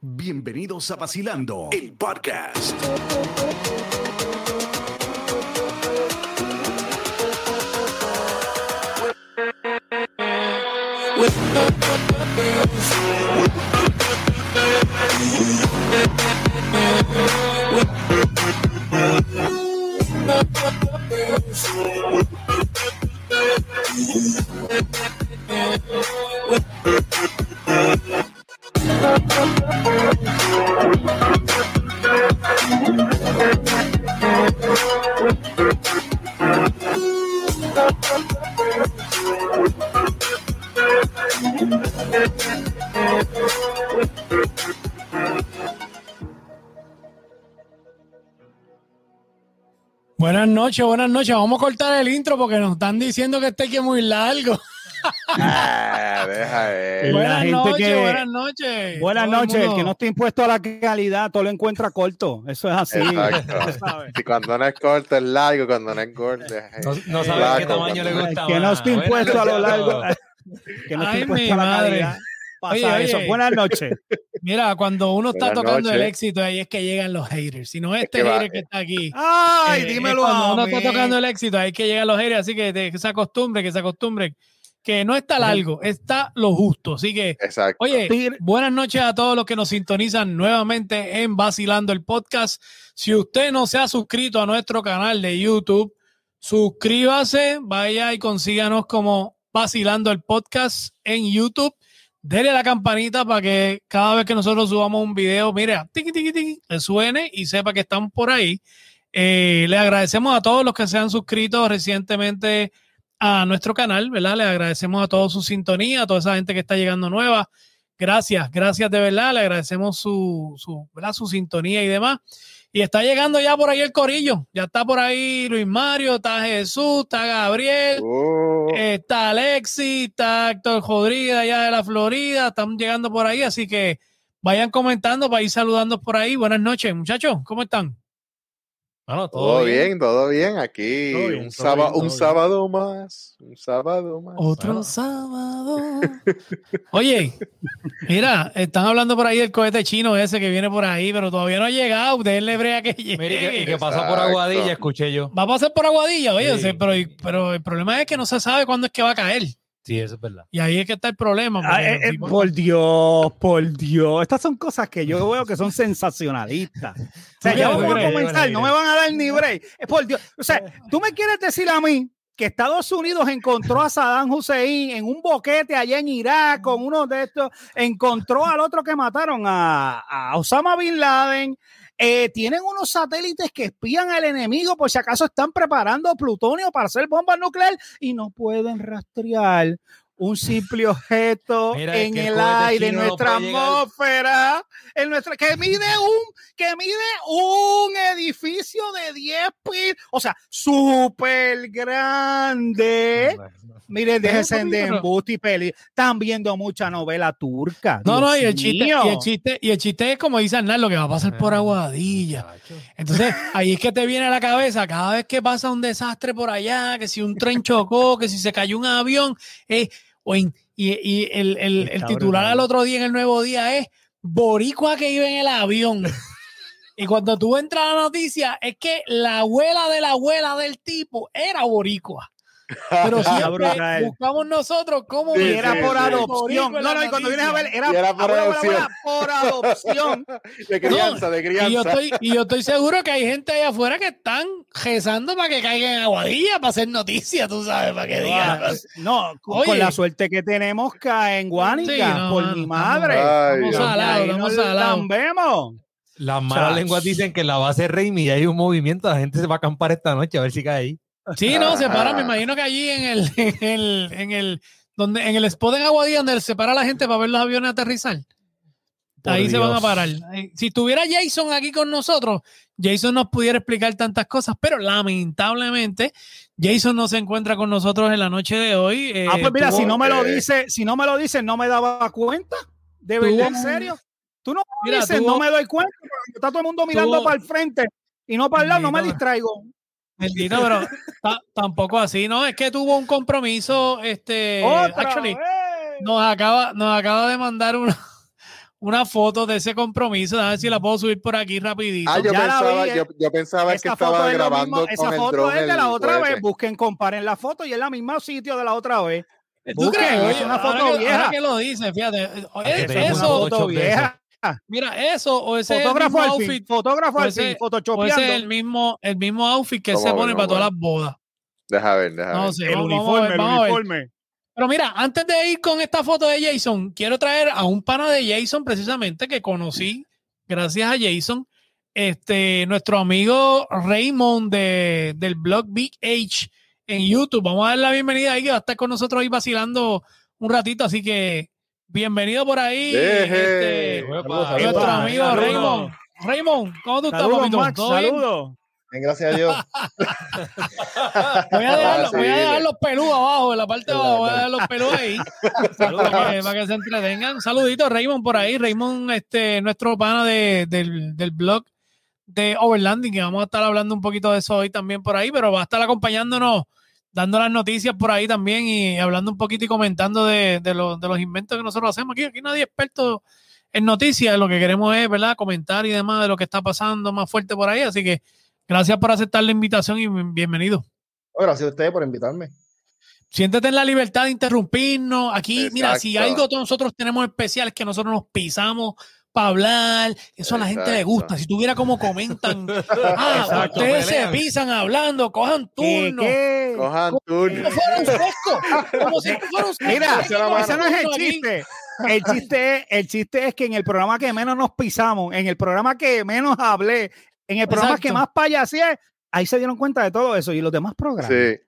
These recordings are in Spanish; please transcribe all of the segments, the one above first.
Bienvenidos a Vacilando, el podcast. Noches, buenas noches. Vamos a cortar el intro porque nos están diciendo que este aquí es muy largo. Ah, deja buenas gente noches, que- buenas noches. Buenas noches, el mundo. que no esté impuesto a la calidad, todo lo encuentra corto. Eso es así. Exacto. ¿sabes? Si cuando no es corto es largo, cuando no es es No, no es sabe flaco, qué tamaño le gusta. El que no esté Buenas impuesto a lo noches largo, que no esté impuesto a la madre. calidad. Pasa Oye, eso. oye. Buenas noches. Mira, cuando uno está Buenas tocando el éxito, ahí es que llegan los haters. Si no es este que va- hater que está aquí. Ay, eh, dímelo es cuando a uno mí. está tocando el éxito, ahí es que llegan los haters. Así que, te- que se acostumbre, que se acostumbre. Que no está largo, está lo justo. Así que, Exacto. Oye, buenas noches a todos los que nos sintonizan nuevamente en Vacilando el Podcast. Si usted no se ha suscrito a nuestro canal de YouTube, suscríbase, vaya y consíganos como Vacilando el Podcast en YouTube. Dele a la campanita para que cada vez que nosotros subamos un video, mire, tiqui, tiqui, tiqui, le suene y sepa que estamos por ahí. Eh, le agradecemos a todos los que se han suscrito recientemente a nuestro canal, ¿verdad? Le agradecemos a todos su sintonía, a toda esa gente que está llegando nueva. Gracias, gracias de verdad. Le agradecemos su, su, su sintonía y demás. Y está llegando ya por ahí el corillo. Ya está por ahí Luis Mario, está Jesús, está Gabriel, Uh, está Alexi, está Héctor Rodríguez allá de la Florida. Están llegando por ahí, así que vayan comentando para ir saludando por ahí. Buenas noches, muchachos. ¿Cómo están? Bueno, todo bien, todo bien. Aquí Todo bien, un, sábado, bien, un todo bien. sábado más. Un sábado más. Otro Bueno. sábado. Oye, mira, están hablando por ahí del cohete chino ese que viene por ahí, pero todavía no ha llegado. Denle brea que llegue. Mire, y que, y que pasó por. Aguadilla, escuché yo. Va a pasar por Aguadilla, oye, Sí. sí, pero, pero el problema es que no se sabe cuándo es que va a caer. Sí, eso es verdad. Y ahí es que está el problema. Ah, eh, eh, por Dios, por Dios. Estas son cosas que yo veo que son sensacionalistas. O sea, ¿Tú ya crees? vamos ¿Tú a comenzar, no me van a dar ni break. Por Dios. O sea, tú me quieres decir a mí que Estados Unidos encontró a Saddam Hussein en un boquete allá en Irak con uno de estos, encontró al otro que mataron a, a Osama Bin Laden. Eh, tienen unos satélites que espían al enemigo por si acaso están preparando plutonio para hacer bombas nucleares y no pueden rastrear un simple objeto Mira, en el aire, en no nuestra atmósfera, en nuestra, que mide un, que mide un edificio de 10 pisos, o sea, súper grande. Miren, déjense de embuste y peli. Están viendo mucha novela turca. No, no, y el, chiste, y, el chiste, y el chiste es como dice Arnal, lo que va a pasar por Aguadilla. Entonces, ahí es que te viene a la cabeza, cada vez que pasa un desastre por allá, que si un tren chocó, que si se cayó un avión, eh, o en- y, y el, el- titular al otro día en el nuevo día es Boricua que iba en el avión. Y cuando tú entras a la noticia, es que la abuela de la abuela del tipo era boricua. Pero siempre brutal. buscamos nosotros cómo Sí, Y era sí, por sí. adopción. No, no, y cuando vienes a ver, era, Y era por abuela, adopción. abuela, por adopción. De crianza, de Y yo, crianza. estoy, y yo estoy seguro que hay gente allá afuera que están rezando para que caigan en aguadilla, para hacer noticias, tú sabes, para que digan. Ah, No, con, Oye. con la suerte que tenemos cae en Guánica, Sí, no, por mi madre. Ay, Dios. salados, Ahí estamos nos salados. lambemos. Las malas lenguas dicen que en la base Raimi ya hay un movimiento, la gente se va a acampar esta noche a ver si cae ahí. Sí, no, se para, me imagino que allí en el, en el, en el, donde, en el spot en Aguadilla, donde se para la gente para ver los aviones aterrizar. Por Ahí se van a parar. Si tuviera Jason aquí con nosotros, Jason nos pudiera explicar tantas cosas, pero lamentablemente Jason no se encuentra con nosotros en la noche de hoy. Eh, Ah, pues mira, si no me lo dice, si no me lo dice, no me daba cuenta. De verdad, en serio. Tú no me Mira, dices, tuvo- no me doy cuenta. Está todo el mundo mirando tuvo- para el frente y no para el lado, no me distraigo. Bendito, pero ta- tampoco así, ¿no? Es que tuvo un compromiso, este, Otra actually, vez. nos acaba, nos acaba de mandar una, una foto de ese compromiso. A ver si la puedo subir por aquí rapidito. Ah, yo Ya la pensaba, vi, eh. yo, yo pensaba que Esa estaba foto es grabando mismo- esa con el foto drone es de el la otra vez. Busquen, comparen la foto y es la misma sitio de la otra vez. ¿Tú crees? es una ahora foto que- vieja. ahora que lo dice, fíjate. tengo una Eso, foto vieja. Mira, eso o ese es el Fotógrafo mismo outfit. Fotógrafo al ese- fin. O ese Photoshopeando. es el mismo, el mismo outfit que se pone para todas las bodas. Deja ver, deja No ver. sé, El vamos, vamos a uniforme, ver, el uniforme. Pero mira, antes de ir con esta foto de Jason, quiero traer a un pana de Jason precisamente que conocí gracias a Jason. Este, nuestro amigo Raymond de, del blog Big H en YouTube. Vamos a darle la bienvenida ahí que va a estar con nosotros ahí vacilando un ratito. Así que bienvenido por ahí. Este, Saludos, nuestro saludos, amigo saludos. Raymond. Raymond, ¿cómo tú estás, Saludos, papito? Max. ¿Todo bien? Saludos. Bien, gracias a Dios. Voy a dejar, Ah, sí, voy a dejar dile. los pelús abajo, en la parte de abajo, voy a dejar los pelús ahí. Saludos, para, que, Max. para que se entretengan. Un saludito, Raymond, por ahí. Raymond, este, nuestro pana de, del, del blog de Overlanding, que vamos a estar hablando un poquito de eso hoy también por ahí, pero va a estar acompañándonos, dando las noticias por ahí también y hablando un poquito y comentando de, de, los- de los inventos que nosotros hacemos. Aquí, aquí nadie es experto en noticias, lo que queremos es, ¿verdad?, comentar y demás de lo que está pasando más fuerte por ahí. Así que gracias por aceptar la invitación y bienvenido. Oh, gracias a ustedes por invitarme. Siéntete en la libertad de interrumpirnos. Aquí, mira, si algo nosotros tenemos especial es que nosotros nos pisamos para hablar. Eso a la gente le gusta. Si tuviera como comentan, ah, Exacto, ustedes se pisan hablando, cojan ¿Qué, turno. qué? Cojan Como turno. Como si fuera un. Mira, ese no es el chiste. El chiste, es, el chiste es que en el programa que menos nos pisamos, en el programa que menos hablé, en el programa Exacto. que más payaseé, ahí se dieron cuenta de todo eso. Y los demás programas Sí.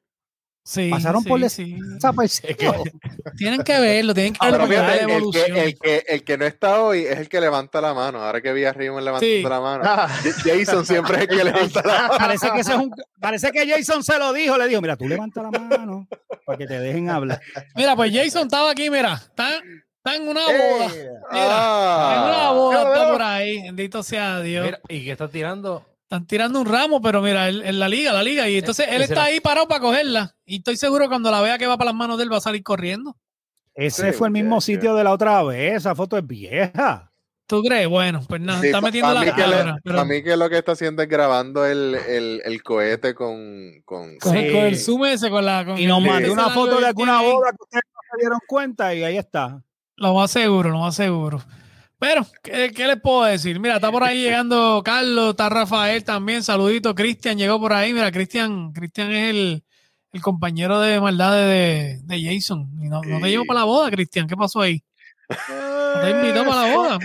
Sí, pasaron por sí, la-. Tienen que verlo, tienen que Ah, verlo fíjate, el, evolución. que, el, que, el que no está hoy es el que levanta la mano. Ahora que vi a Raymond levantando Sí. la mano. Ah, Jason siempre es el que levanta la mano. Parece que, ese es un, parece que Jason se lo dijo. Le dijo, mira, tú levanta la mano para que te dejen hablar. Mira, pues Jason estaba aquí, mira, está, está en una boda. eh, Mira, en una Ah, boda está por ahí. Bendito sea Dios. Mira, ¿y qué está tirando? Están tirando un ramo, pero mira, él- en la liga, la liga. Y entonces él está ahí parado para cogerla. Y estoy seguro que cuando la vea que va para las manos de él va a salir corriendo. Ese Sí, fue el mismo sitio de la otra vez. Esa foto es vieja. ¿Tú crees? Bueno, pues nada, Sí, está metiendo la cámara. pero Para mí que lo que está haciendo es grabando el, el, el cohete con... con con, Sí. con el zoom ese, con la. Con Y nos mandó una foto de alguna boda que ustedes no se dieron cuenta y ahí está. Lo más seguro, lo más seguro. Pero, ¿qué, qué les puedo decir? Mira, está por ahí llegando Carlos, está Rafael también, saludito. Cristian llegó por ahí. Mira, Cristian, Cristian es el, el compañero de maldad de, de Jason. Y no, no te llevo para la boda, Cristian. ¿Qué pasó ahí? ¿No te invitó para la boda?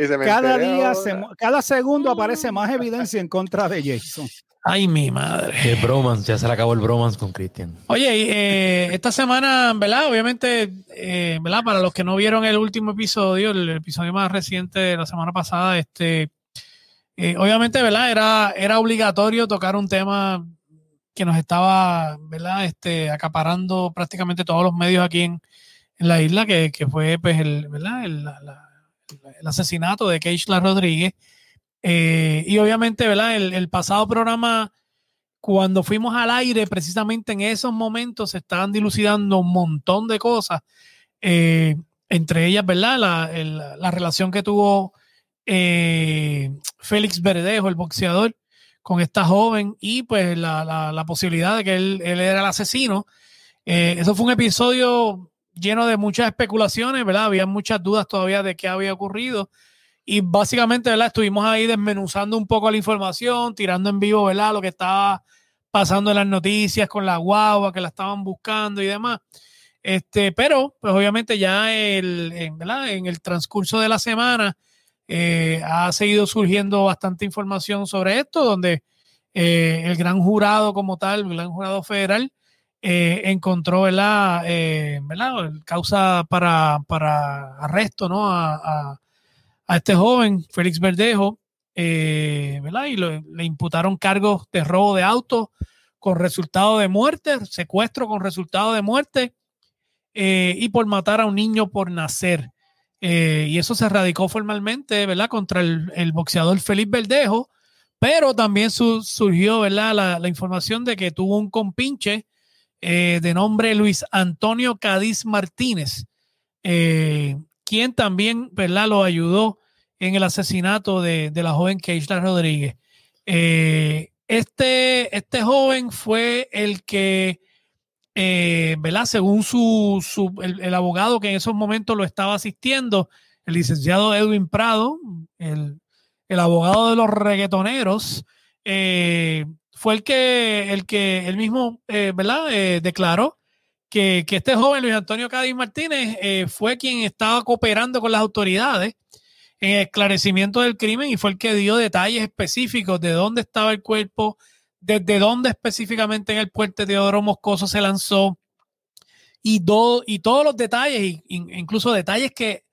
Mm. y se me Cada día, se cada segundo aparece más evidencia en contra de Jason. Ay, mi madre. El bromance, ya se le acabó el bromance con Cristian. Oye, eh, esta semana, ¿verdad? Obviamente, eh, ¿verdad? Para los que no vieron el último episodio, el episodio más reciente de la semana pasada, este, eh, obviamente, ¿verdad? Era, era obligatorio tocar un tema que nos estaba, ¿verdad? Este, acaparando prácticamente todos los medios aquí en, en la isla, que, que fue, pues, el, ¿verdad? El, la- la- el asesinato de Keishla Rodríguez. Eh, y obviamente, ¿verdad? El, pasado programa cuando fuimos al aire, precisamente en esos momentos se estaban dilucidando un montón de cosas, eh, entre ellas, ¿verdad? La, la relación que tuvo eh, Félix Verdejo, el boxeador, con esta joven y pues la, la- la posibilidad de que él, él era el asesino. Eso fue un episodio lleno de muchas especulaciones, ¿verdad? Había muchas dudas todavía de qué había ocurrido. Y básicamente, ¿verdad? Estuvimos ahí desmenuzando un poco la información, tirando en vivo, ¿verdad? Lo que estaba pasando en las noticias con la guagua, que la estaban buscando y demás. Este, pero, pues obviamente ya el, en, ¿verdad? en el transcurso de la semana eh, ha seguido surgiendo bastante información sobre esto, donde eh, el gran jurado como tal, el gran jurado federal, eh, encontró ¿verdad? Eh, causa para, para arresto ¿no? a, a- este joven, Félix Verdejo, eh, ¿verdad? y lo- le imputaron cargos de robo de auto con resultado de muerte, secuestro con resultado de muerte y por matar a un niño por nacer. Y eso se radicó formalmente, ¿verdad? Contra el, el boxeador Félix Verdejo, pero también su- surgió, ¿verdad? La, la información de que tuvo un compinche eh, de nombre Luis Antonio Cádiz Martínez, eh, quien también, ¿verdad?, lo ayudó en el asesinato de, de la joven Keishla Rodríguez. Eh, este, este joven fue el que, ¿verdad? Según su, su el, abogado que en esos momentos lo estaba asistiendo, el licenciado Edwin Prado, el, el abogado de los reggaetoneros, fue el que, el que él mismo, eh, ¿verdad? Eh, declaró que, que este joven Luis Antonio Cádiz Martínez eh, fue quien estaba cooperando con las autoridades en el esclarecimiento del crimen y fue el que dio detalles específicos de dónde estaba el cuerpo, desde dónde específicamente en el puente Teodoro Moscoso se lanzó y, do- y todos los detalles, incluso detalles que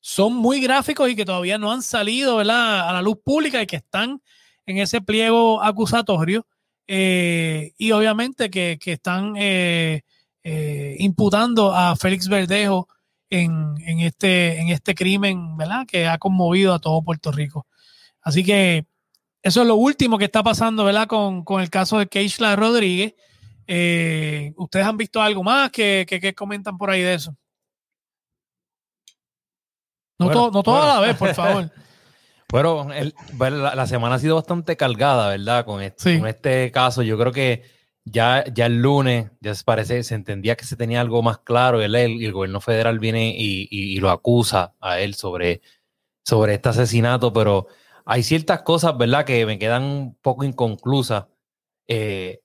son muy gráficos y que todavía no han salido ¿verdad? a la luz pública y que están en ese pliego acusatorio. Eh, y obviamente que, que están eh, eh, imputando a Félix Verdejo en, en este, en este crimen, ¿verdad? Que ha conmovido a todo Puerto Rico. Así que eso es lo último que está pasando, ¿verdad? Con, con el caso de Keishla Rodríguez. Eh, ¿Ustedes han visto algo más que, que, que comentan por ahí de eso? No, Bueno, todo, no a la bueno. vez, por favor. Bueno, el- bueno, la, la semana ha sido bastante cargada, ¿verdad? Con este, Sí. con este caso, yo creo que ya, ya el lunes ya se parece, se entendía que se tenía algo más claro. Él, el, el gobierno federal viene y, y- y lo acusa a él sobre, sobre este asesinato, pero hay ciertas cosas, ¿verdad?, que me quedan un poco inconclusas. Eh,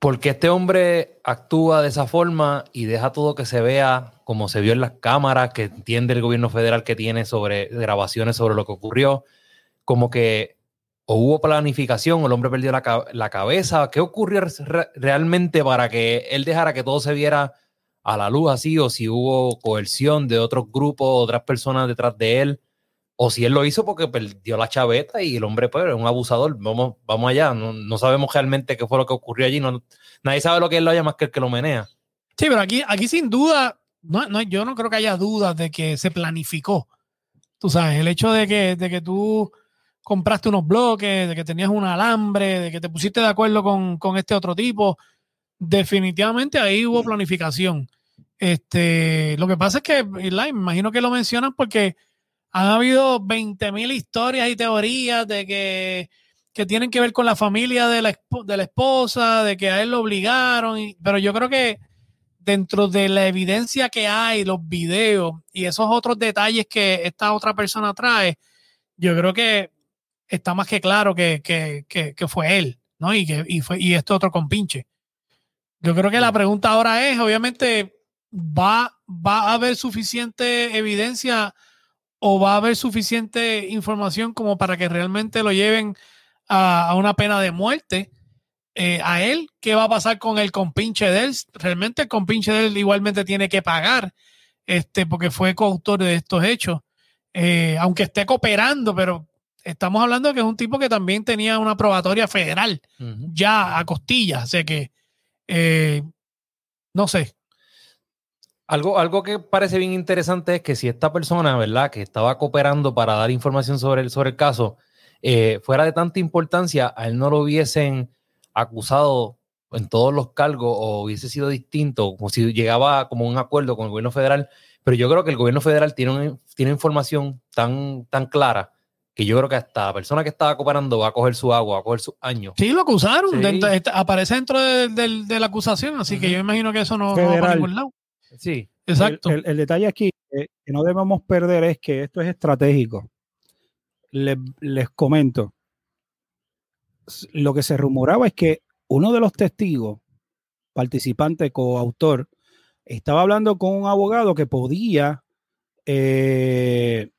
porque este hombre actúa de esa forma y deja todo que se vea como se vio en las cámaras, que entiende el gobierno federal que tiene sobre grabaciones sobre lo que ocurrió, como que o hubo planificación, o el hombre perdió la, la cabeza. ¿Qué ocurrió re- realmente para que él dejara que todo se viera a la luz así? O si hubo coerción de otros grupos, otras personas detrás de él, o si él lo hizo porque perdió la chaveta y el hombre pues, es un abusador. Vamos, vamos allá, no, no sabemos realmente qué fue lo que ocurrió allí. No, nadie sabe lo que él lo haya más que el que lo menea. Sí, pero aquí, aquí sin duda, no, no, yo no creo que haya dudas de que se planificó. Tú sabes, el hecho de que, de que tú compraste unos bloques, de que tenías un alambre, de que te pusiste de acuerdo con, con este otro tipo, definitivamente ahí hubo planificación. Este, lo que pasa es que, me imagino que lo mencionan porque han habido 20 mil historias y teorías de que, que tienen que ver con la familia de la, de la esposa, de que a él lo obligaron, y- pero yo creo que dentro de la evidencia que hay, los videos y esos otros detalles que esta otra persona trae, yo creo que está más que claro que, que, que, que fue él, ¿no? Y que y fue y este otro compinche. Yo creo que la pregunta ahora es, obviamente, ¿va, ¿va a haber suficiente evidencia o va a haber suficiente información como para que realmente lo lleven a, a una pena de muerte? eh, a él, ¿qué va a pasar con el compinche de él? Realmente el compinche de él igualmente tiene que pagar, este, porque fue coautor de estos hechos, Eh, aunque esté cooperando, pero estamos hablando de que es un tipo que también tenía una probatoria federal ya a costillas, o sea que, eh, no sé, Algo, algo que parece bien interesante es que si esta persona, ¿verdad?, que estaba cooperando para dar información sobre el, sobre el caso, eh, fuera de tanta importancia, a él no lo hubiesen acusado en todos los cargos o hubiese sido distinto, como si llegaba como un acuerdo con el gobierno federal. Pero yo creo que el gobierno federal tiene, un- tiene información tan, tan clara que yo creo que hasta la persona que estaba cooperando va a coger su agua, va a coger sus años. sí lo acusaron, Sí. dentro- está- aparece dentro de, de- de la acusación, así que yo imagino que eso no, no va para ningún lado. Sí. Exacto. El, el- el detalle aquí eh, que no debemos perder es que esto es estratégico. Le- les comento. Lo que se rumoraba es que uno de los testigos, participante, coautor, estaba hablando con un abogado que podía, eh,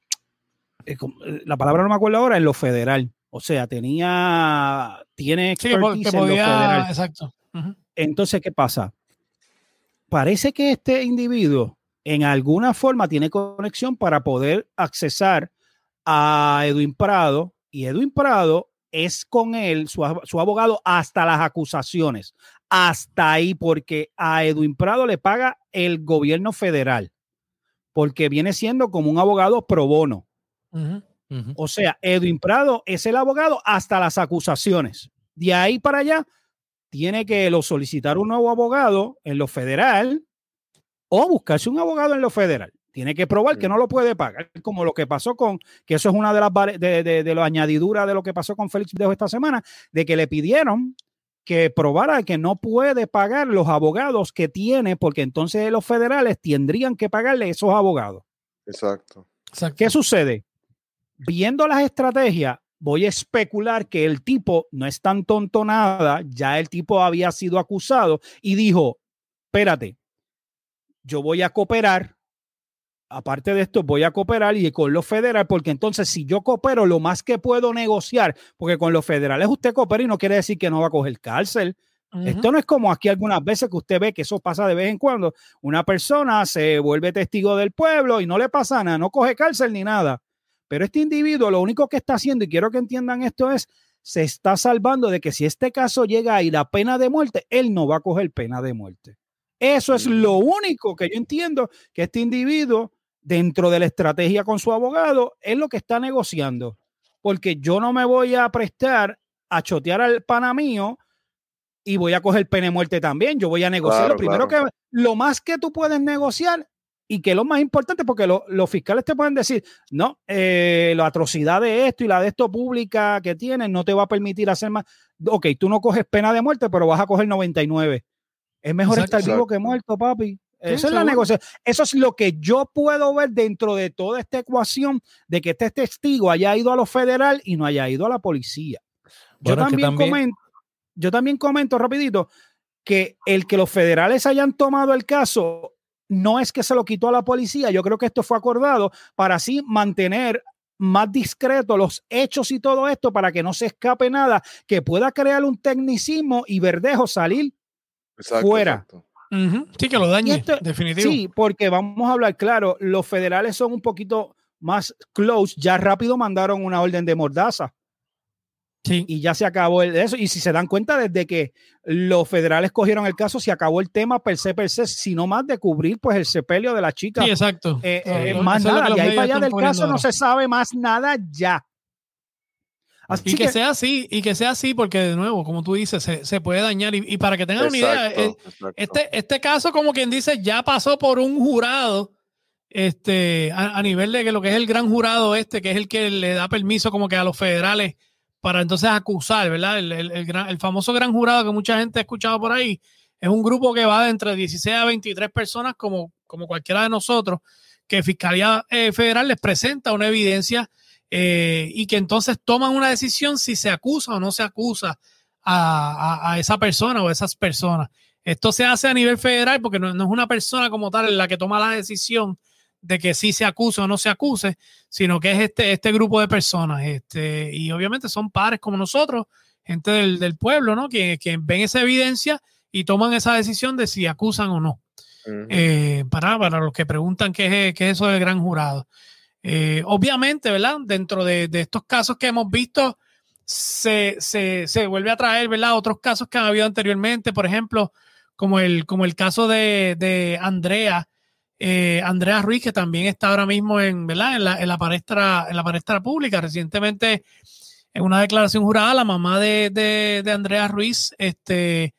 eh, la palabra no me acuerdo ahora, en lo federal. O sea, tenía, tiene Sí, expertise en lo federal. exacto. Entonces, ¿qué pasa? Parece que este individuo en alguna forma tiene conexión para poder accesar a Edwin Prado y Edwin Prado es con él, su, su abogado, hasta las acusaciones. Hasta ahí, porque a Edwin Prado le paga el gobierno federal, porque viene siendo como un abogado pro bono. O sea, Edwin Prado es el abogado hasta las acusaciones. De ahí para allá, tiene que lo solicitar un nuevo abogado en lo federal o buscarse un abogado en lo federal. Tiene que probar que no lo puede pagar, como lo que pasó con, que eso es una de las de, de, de las añadiduras de lo que pasó con Félix Dejo esta semana, de que le pidieron que probara que no puede pagar los abogados que tiene, porque entonces los federales tendrían que pagarle esos abogados. Exacto. Exacto. ¿Qué sucede? Viendo las estrategias, voy a especular que el tipo no es tan tonto nada, ya el tipo había sido acusado y dijo, espérate, yo voy a cooperar, aparte de esto, voy a cooperar y con los federales, porque entonces si yo coopero, lo más que puedo negociar, porque con los federales usted coopera y no quiere decir que no va a coger cárcel. Esto no es como aquí algunas veces que usted ve que eso pasa de vez en cuando. Una persona se vuelve testigo del pueblo y no le pasa nada, no coge cárcel ni nada. Pero este individuo lo único que está haciendo, y quiero que entiendan esto, es se está salvando de que si este caso llega a ir a pena de muerte, él no va a coger pena de muerte. Eso es lo único que yo entiendo que este individuo, dentro de la estrategia con su abogado, es lo que está negociando. Porque yo no me voy a prestar a chotear al pana mío y voy a coger pena de muerte también. Yo voy a negociar. Claro, lo primero claro. que lo más que tú puedes negociar y que lo más importante, porque lo- los fiscales te pueden decir, no, eh, la atrocidad de esto y la de esto pública que tienes no te va a permitir hacer más. Ok, tú no coges pena de muerte, pero vas a coger 99. Es mejor Exacto. estar vivo que muerto, papi. Esa es la negociación. Eso es lo que yo puedo ver dentro de toda esta ecuación de que este testigo haya ido a lo federal y no haya ido a la policía. Yo Bueno, también- comento, yo también comento rapidito que el que los federales hayan tomado el caso no es que se lo quitó a la policía, yo creo que esto fue acordado para así mantener más discreto los hechos y todo esto para que no se escape nada, que pueda crear un tecnicismo y verdejo salir. Exacto, Fuera. exacto. Sí, que lo dañe, esto- definitivo. Sí, porque vamos a hablar claro, los federales son un poquito más close, ya rápido mandaron una orden de mordaza. Sí. y ya se acabó el, eso. Y si se dan cuenta, desde que los federales cogieron el caso, se acabó el tema per se, per se, sino más de cubrir pues el sepelio de la chica. Sí, exacto. Eh, eh, lo- más nada, de ahí para allá del caso no se sabe más nada ya. Así Y que, que, sea así, y que sea así, porque de nuevo, como tú dices, se, se puede dañar. Y, y para que tengan una idea, eh, exacto. este, este caso, como quien dice, ya pasó por un jurado, este, a, a nivel de que lo que es el gran jurado este, que es el que le da permiso como que a los federales para entonces acusar, ¿verdad? El, el- el famoso gran jurado que mucha gente ha escuchado por ahí, es un grupo que va de entre 16 a 23 personas, como, como cualquiera de nosotros, que Fiscalía eh, Federal les presenta una evidencia eh, y que entonces toman una decisión si se acusa o no se acusa a, a- a esa persona o a esas personas. Esto se hace a nivel federal porque no, no es una persona como tal la que toma la decisión de que sí se acuse o no se acuse, sino que es este, este grupo de personas. Este, y obviamente son pares como nosotros, gente del, del pueblo, ¿no? Que, que ven esa evidencia y toman esa decisión de si acusan o no. Eh, para, para los que preguntan qué es, qué es eso del gran jurado. Eh, obviamente, ¿verdad? Dentro de, de estos casos que hemos visto, se, se, se vuelve a traer, ¿verdad? Otros casos que han habido anteriormente, por ejemplo, como el, como el caso de, de Andrea, eh, Andrea Ruiz, que también está ahora mismo en, ¿verdad? En, la, en, la palestra, en la palestra pública. Recientemente, en una declaración jurada, la mamá de, de, de Andrea Ruiz este,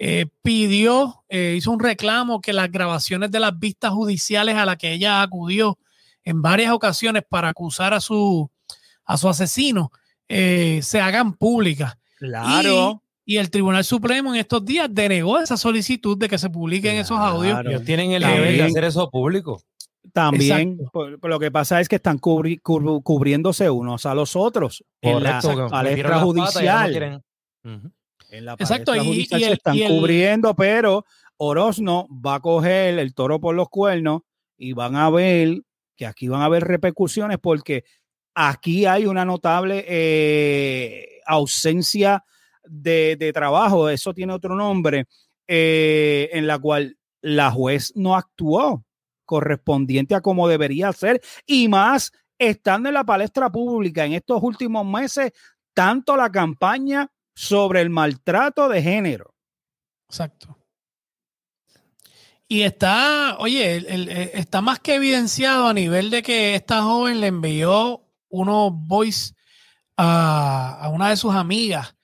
eh, pidió, eh, hizo un reclamo que las grabaciones de las vistas judiciales a las que ella acudió en varias ocasiones para acusar a su, a su asesino eh, se hagan públicas. claro. Y, el Tribunal Supremo en estos días denegó esa solicitud de que se publiquen Claro. esos audios. Ellos tienen el deber de hacer eso público. También, Exacto. por- por lo que pasa es que están cubri- cubru- cubriéndose unos a los otros en la palestra no judicial. En la Exacto, y- y se el- están y el- cubriendo, pero Orozno va a coger el toro por los cuernos y van a ver que aquí van a haber repercusiones porque aquí hay una notable eh, ausencia de, trabajo, eso tiene otro nombre, eh, en la cual la juez no actuó correspondiente a como debería ser y más estando en la palestra pública en estos últimos meses, tanto la campaña sobre el maltrato de género. Exacto. Y está, oye, el- está más que evidenciado a nivel de que esta joven le envió unos voice a, a una de sus amigas.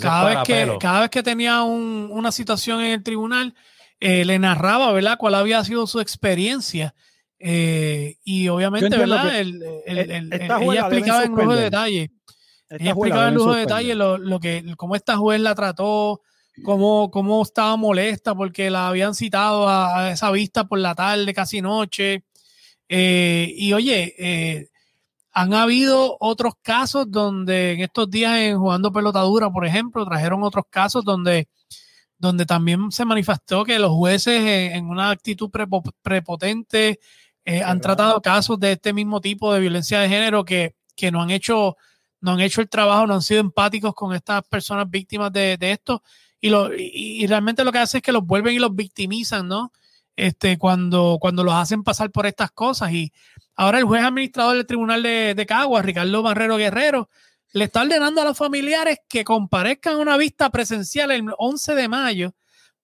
Cada vez, que, cada vez que tenía un- una situación en el tribunal, eh, le narraba, ¿verdad?, cuál había sido su experiencia. Eh, y obviamente, ¿verdad? que El, el- el- el- ella explicaba en lujo de detalle. Esta Ella explicaba en lujo de detalle lo, lo que, cómo esta juez la trató, cómo, cómo estaba molesta porque la habían citado a, a esa vista por la tarde, casi noche. Eh, y oye, eh, han habido otros casos donde en estos días en jugando pelotadura, por ejemplo, trajeron otros casos donde, donde también se manifestó que los jueces en, en una actitud prepo- prepotente eh, han tratado casos de este mismo tipo de violencia de género que, que no han hecho no han hecho el trabajo, no han sido empáticos con estas personas víctimas de, de esto. Y, lo, y, y realmente lo que hace es que los vuelven y los victimizan, ¿no? Este, cuando, cuando los hacen pasar por estas cosas. Y ahora el juez administrador del Tribunal de, de Caguas, Ricardo Barrero Guerrero, le está ordenando a los familiares que comparezcan a una vista presencial el 11 de mayo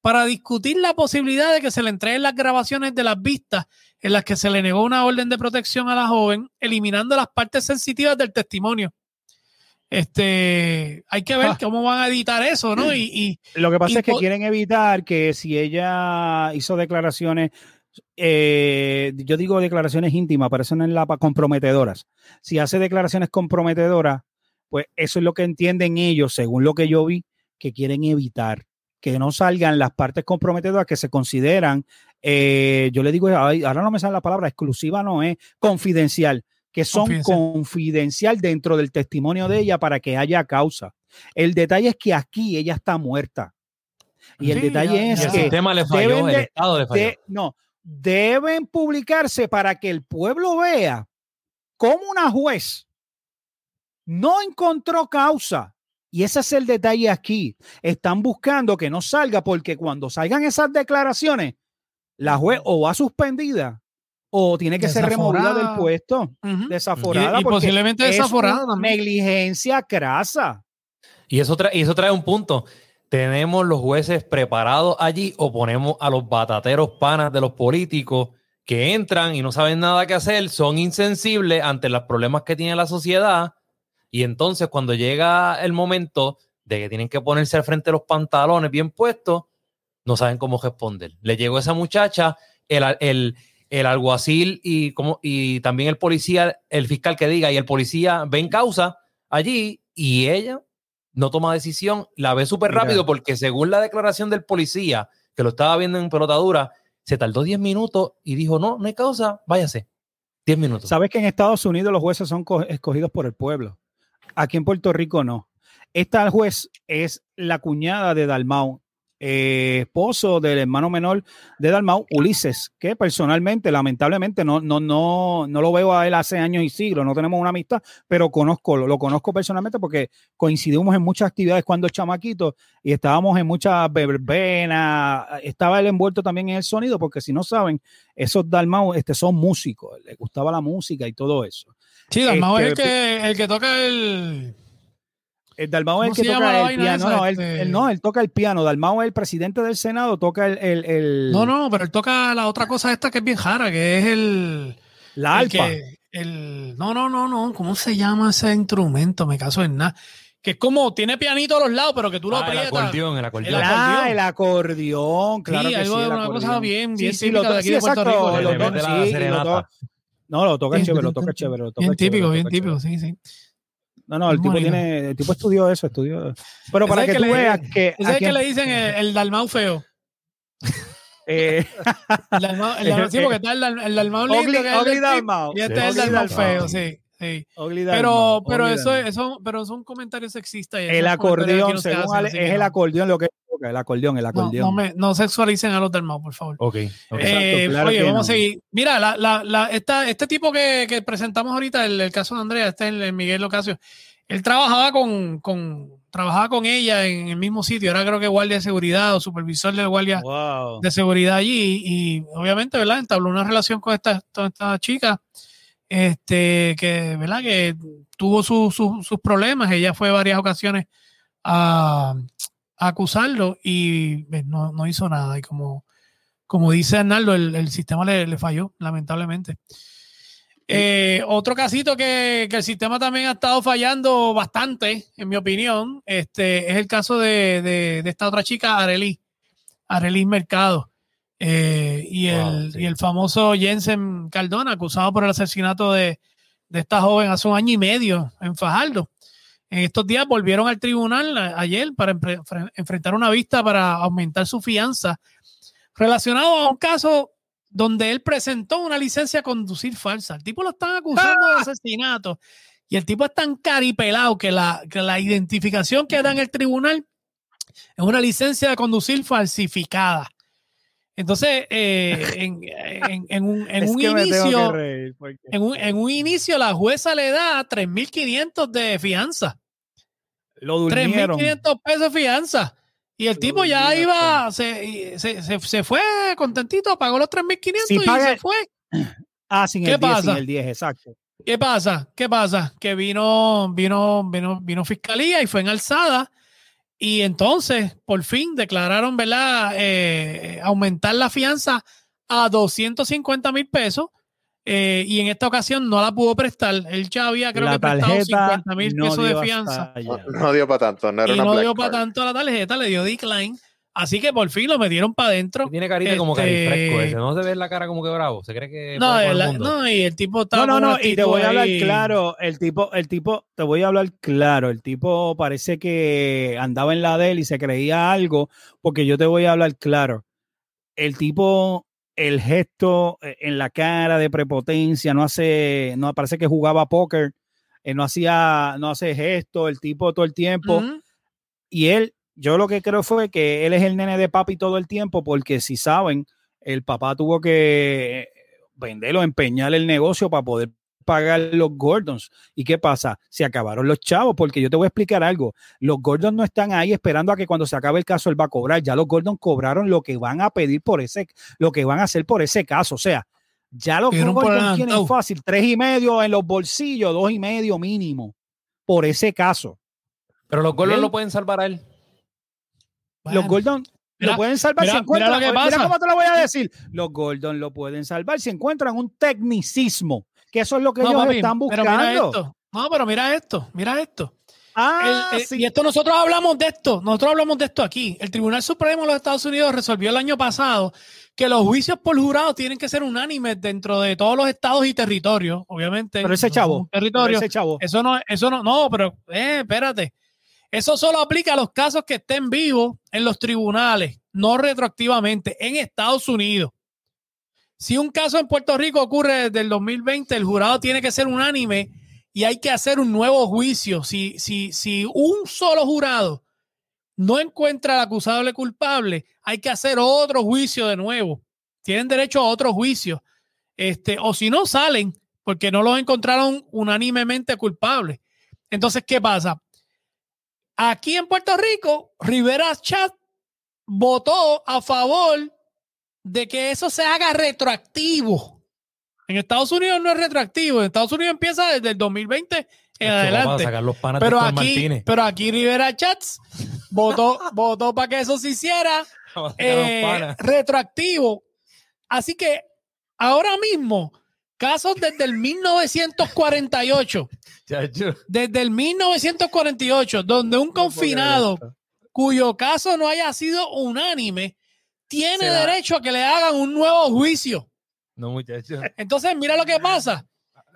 para discutir la posibilidad de que se le entreguen las grabaciones de las vistas en las que se le negó una orden de protección a la joven, eliminando las partes sensitivas del testimonio. Este, hay que ver Ah. cómo van a editar eso, ¿no? Y, y Lo que pasa Y es que quieren evitar que si ella hizo declaraciones, eh, yo digo declaraciones íntimas, pero eso no es la comprometedoras. Si hace declaraciones comprometedoras, pues eso es lo que entienden ellos, según lo que yo vi, que quieren evitar que no salgan las partes comprometedoras que se consideran, eh, yo le digo, ay, ahora no me sale la palabra, exclusiva no es, confidencial, que son Confidencial. confidencial dentro del testimonio de ella para que haya causa. El detalle es que aquí ella está muerta. Y el Sí, detalle ya- es Y el ya. que sistema le falló, el Estado le falló. de- no, deben publicarse para que el pueblo vea cómo una juez no encontró causa. Y ese es el detalle aquí. Están buscando que no salga porque cuando salgan esas declaraciones, la juez o va suspendida o tiene que ser removida del puesto, desaforada. Y- y porque posiblemente es desaforada una. Negligencia crasa. Y eso, trae, y eso trae un punto. ¿Tenemos los jueces preparados allí o ponemos a los batateros panas de los políticos que entran y no saben nada que hacer, son insensibles ante los problemas que tiene la sociedad y entonces cuando llega el momento de que tienen que ponerse al frente los pantalones bien puestos, no saben cómo responder. Le llegó esa muchacha, el, el, el alguacil y, como, y también el policía, el fiscal que diga, y el policía ven causa allí y ella no toma decisión, la ve súper rápido porque según la declaración del policía, que lo estaba viendo en pelotadura, se tardó 10 minutos y dijo, no, no hay causa, váyase. 10 minutos. Sabes que en Estados Unidos los jueces son co- escogidos por el pueblo. Aquí en Puerto Rico no. Esta juez es la cuñada de Dalmau, eh, esposo del hermano menor de Dalmau, Ulises, que personalmente, lamentablemente, no, no, no, no lo veo a él hace años y siglos, no tenemos una amistad, pero conozco, lo, lo conozco personalmente porque coincidimos en muchas actividades cuando chamaquito y estábamos en muchas verbenas, estaba él envuelto también en el sonido, porque si no saben, esos Dalmau este, son músicos, les gustaba la música y todo eso. Sí, Dalmau es el Este, que, el que toca el. El Dalmau es el ¿Cómo que toca el piano. esa? No, él, Este- él no, él toca el piano. Dalmau es el presidente del Senado, toca el, el- el- No, no, pero él toca la otra cosa esta que es bien jara, que es el. la el alpa. que- el- no, no, no, no. ¿Cómo se llama ese instrumento? Me caso en nada. Que es como, tiene pianito a los lados, pero que tú lo Ah, el aprietas. acordeón, el acordeón. El Ah, acordeón. el acordeón, claro Sí, que algo sí, una cosa bien- bien sí, típica lo de aquí sí, de Puerto exacto, Rico. Lo sí, lo No, lo toca Tin, chévere, lo toca tin, chévere, lo toca Bien chévere, típico, lo bien típico, sí, sí. No, no, el Muy tipo tiene, el tipo estudió eso, estudió. Pero para que es tú que le- veas que es que en- le dicen el, el Dalmau feo. eh, El Dalmau, el Dalmau- sí, porque está el, Dal- el Dalmau lindo, que es el Dalmau. Y este Sí. es el Dalmau Dalmau. feo, sí. sí. Pero, pero eso, eso, pero son comentarios sexistas. y el acordeón, no según Ale, es que el acordeón lo que toca, el acordeón, el acordeón. no, me, no sexualicen a los Dalmau, por favor. Ok. ok. Exacto, Eh, claro oye, vamos no. a seguir. Mira, la, la, la, esta, este tipo que, que presentamos ahorita, el, el caso de Andrea, este es el, el Miguel Ocasio, él trabajaba con, con, trabajaba con ella en el mismo sitio, era creo que guardia de seguridad o supervisor de guardia Wow. de seguridad allí y, obviamente, ¿verdad? Entabló una relación con esta, con esta chica, este, que, ¿verdad? Que tuvo su- su- sus problemas, ella fue varias ocasiones a, a acusarlo y pues, no, no hizo nada y como, como dice Arnaldo, el, el sistema le, le falló, lamentablemente. Eh, otro casito que, que el sistema también ha estado fallando bastante, en mi opinión, este, es el caso de, de- de esta otra chica, Arely, Arely Mercado. eh, y, Wow, el, sí. y el famoso Jensen Cardona, acusado por el asesinato de, de esta joven hace un año y medio en Fajardo. En estos días volvieron al tribunal ayer para enfrentar una vista para aumentar su fianza relacionado a un caso donde él presentó una licencia a conducir falsa. El tipo lo están acusando de asesinato y el tipo es tan caripelado que la, que la identificación que da en el tribunal es una licencia de conducir falsificada. Entonces, eh, en, en- en un, en Es un que me tengo que inicio, reír, porque- en un, en un inicio, la jueza le da 3.500 de fianza. Lo durmieron. 3.500 pesos de fianza. Y el tipo ya iba, se, se, se- se fue contentito, pagó los 3.500 Si y paga- se fue. Ah, sin ¿Qué el 10, sin pasa? el 10, exacto. ¿Qué pasa? ¿Qué pasa? Que vino, vino, vino, vino fiscalía y fue en alzada. Y entonces, por fin, declararon, ¿verdad? Eh, aumentar la fianza a 250 mil pesos. Eh, y en esta ocasión no la pudo prestar. Él ya había, creo la que prestado tarjeta 50 mil no pesos de fianza. No, dio para tanto, no era y una no black dio para tanto la tarjeta, le dio decline. Así que por fin lo metieron para adentro. Tiene carita como Este- carifresco ese. No se ve la cara como que bravo. Se cree que No, el la- no, y el tipo estaba No, no, no, y te voy a hablar ahí. claro, el tipo, el tipo, te voy a hablar claro, el tipo parece que andaba en la de él y se creía algo, porque yo te voy a hablar claro. El tipo, el gesto eh, en la cara de prepotencia, no hace, no parece que jugaba póker, eh, no hacía, no hace gesto, el tipo todo el tiempo, y él, yo lo que creo fue que él es el nene de papi todo el tiempo, porque si saben, el papá tuvo que venderlo, empeñar el negocio para poder pagar los Gordons. ¿Y qué pasa? Se acabaron los chavos, porque yo te voy a explicar algo. Los Gordons no están ahí esperando a que cuando se acabe el caso él va a cobrar. Ya los Gordons cobraron lo que van a pedir por ese, lo que van a hacer por ese caso. O sea, ya los Gordons tienen fácil tres y medio en los bolsillos, dos y medio mínimo por ese caso. Pero los Él- lo pueden salvar a él. Los Bueno, Gordon mira, lo pueden salvar mira- si encuentran. mira lo que mira pasa. cómo te lo voy a decir. Los Gordon lo pueden salvar si encuentran un tecnicismo, que eso es lo que no, ellos papi, están pero mira buscando. esto. No, pero mira esto, mira esto. Ah, El- el- sí. Y esto nosotros hablamos de esto, nosotros hablamos de esto aquí. El Tribunal Supremo de los Estados Unidos resolvió el año pasado que los juicios por jurado tienen que ser unánimes dentro de todos los estados y territorios, obviamente. Pero ese chavo, territorio. Ese chavo. Eso no, eso no, no, pero eh, espérate. Eso solo aplica a los casos que estén vivos en los tribunales, no retroactivamente, en Estados Unidos. Si un caso en Puerto Rico ocurre desde el 2020, el jurado tiene que ser unánime y hay que hacer un nuevo juicio. Si, si, si un solo jurado no encuentra al acusable culpable, hay que hacer otro juicio de nuevo. Tienen derecho a otro juicio. Este, o si no salen, porque no los encontraron unánimemente culpables. Entonces, ¿qué pasa? Aquí en Puerto Rico, Rivera Chat votó a favor de que eso se haga retroactivo. En Estados Unidos no es retroactivo. En Estados Unidos empieza desde el 2020 en adelante. sacar los panas Pero aquí, Martínez. pero aquí Rivera Chats votó, votó para que eso se hiciera eh, retroactivo. Así que ahora mismo, casos desde el 1948, Chacho. desde el 1948, donde un confinado cuyo caso no haya sido unánime, tiene Se derecho a que le hagan un nuevo juicio. No, muchachos. Entonces, mira lo que pasa.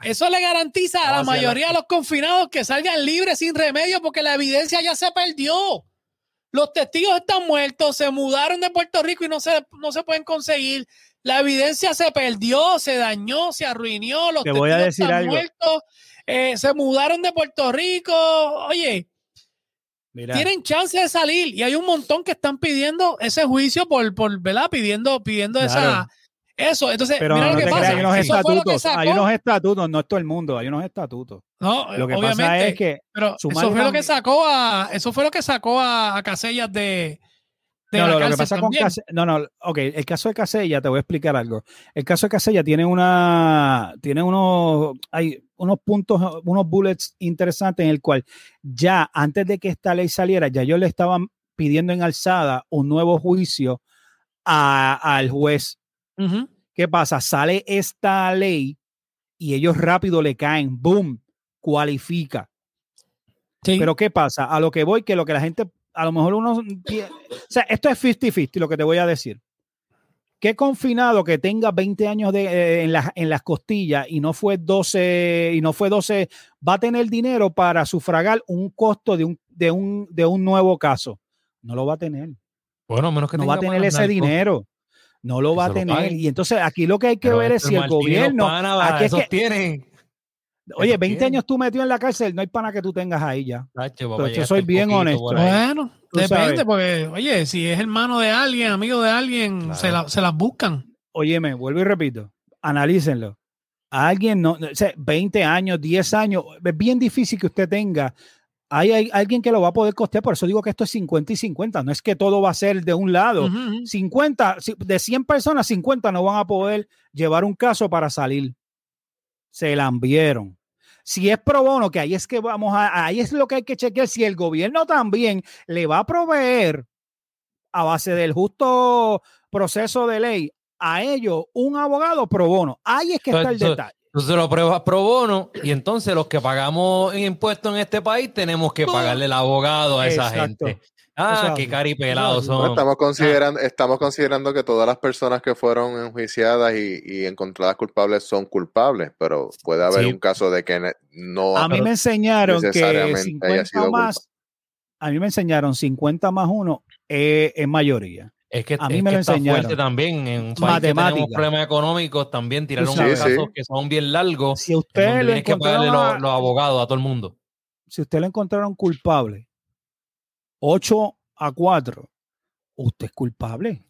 Eso le garantiza a la mayoría de los confinados que salgan libres sin remedio porque la evidencia ya se perdió. Los testigos están muertos, se mudaron de Puerto Rico y no se, no se pueden conseguir. La evidencia se perdió, se dañó, se arruinó. Los Te voy a testigos decir están algo. muertos. eh, se mudaron de Puerto Rico. Oye, Mira, tienen chance de salir y hay un montón que están pidiendo ese juicio por, por ¿verdad? Pidiendo, pidiendo esa, eso. Entonces, pero mira no lo que pasa. hay unos Eso que estatutos, hay unos estatutos, no es todo el mundo, hay unos estatutos. No, Lo que obviamente, pasa es que pero eso fue lo que sacó a, eso fue lo que sacó a, a Casellas de, de no, la no, lo que cárcel pasa con también. Case- no, no, ok, el caso de Casella, te voy a explicar algo. El caso de Casella tiene una, tiene unos, hay unos puntos, unos bullets interesantes en el cual ya antes de que esta ley saliera, ya yo le estaban pidiendo en alzada un nuevo juicio al juez. ¿Qué pasa? Sale esta ley y ellos rápido le caen, boom, cualifica. Sí. Pero ¿qué pasa? A lo que voy, que lo que la gente, a lo mejor uno, o sea, esto es 50-50 lo que te voy a decir. ¿Qué confinado que tenga 20 años de, eh, en, las, en las costillas y no fue 12 y no fue 12 va a tener dinero para sufragar un costo de un, de un, de un nuevo caso? No lo va a tener. Bueno, menos que No va a tener ese dinero. No lo Que va a tener. Y entonces aquí lo que hay que Pero ver es si el gobierno. panas, aquí es esos que- tienen. Oye, esos 20 tienen. años tú metido en la cárcel, no hay pana que tú tengas ahí ya. Tacho, papá, yo soy bien honesto. Bueno, depende, sabes. porque, oye, si es hermano de alguien, amigo de alguien, Claro. se, la- se las buscan. Óyeme, vuelvo y repito, analícenlo. A alguien, no, no, o sea, 20 años, 10 años, es bien difícil que usted tenga. Hay, hay alguien que lo va a poder costear, por eso digo que esto es 50 y 50, no es que todo va a ser de un lado. Ujú. 50, si- de 100 personas, 50 no van a poder llevar un caso para salir. Se la enviaron. Si es pro bono, que ahí es que vamos a, ahí es lo que hay que chequear, si el gobierno también le va a proveer a base del justo proceso de ley a ellos un abogado pro bono. Ahí es que está el detalle. Entonces lo pruebas pro bono y entonces los que pagamos impuestos en este país tenemos que pagarle el abogado a esa Exacto. gente. Ah, qué caripelados son. estamos considerando, estamos considerando que todas las personas que fueron enjuiciadas y, y encontradas culpables son culpables, pero puede haber Sí. un caso de que no A mí me enseñaron que necesariamente haya 50 sido más, a mí me enseñaron 50 más 1 es, es mayoría. Es que, A mí es me que lo está enseñaron. fuerte también. En un país que tenemos Matemática. problemas económicos, también tirar Tú unos casos Sí, que son bien largos. Si en usted tienes que pagarle encontraron, los, los abogados a todo el mundo. si usted lo encontraron culpable, 8 a 4, usted es culpable.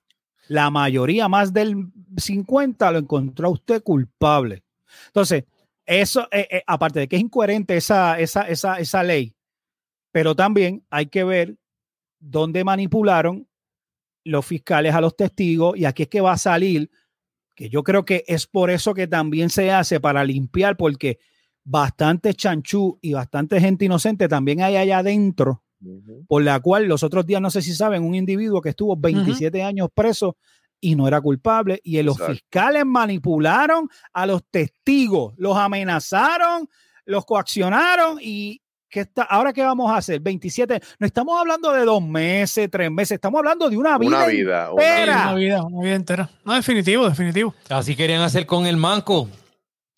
La mayoría, más del 50, lo encontró usted culpable. Entonces, eso, eh, eh, aparte de que es incoherente esa, esa, esa, esa ley, pero también hay que ver dónde manipularon los fiscales a los testigos y aquí es que va a salir, que yo creo que es por eso que también se hace para limpiar, porque bastante chanchú y bastante gente inocente también hay allá adentro, Por la cual los otros días, no sé si saben, un individuo que estuvo 27 años preso y no era culpable, y los Exacto. fiscales manipularon a los testigos, los amenazaron, los coaccionaron y ¿qué está, ahora qué vamos a hacer? 27, no estamos hablando de dos meses, tres meses, estamos hablando de una vida. Una vida. una vida. una vida, una vida entera. No, definitivo, definitivo. Así querían hacer con el manco.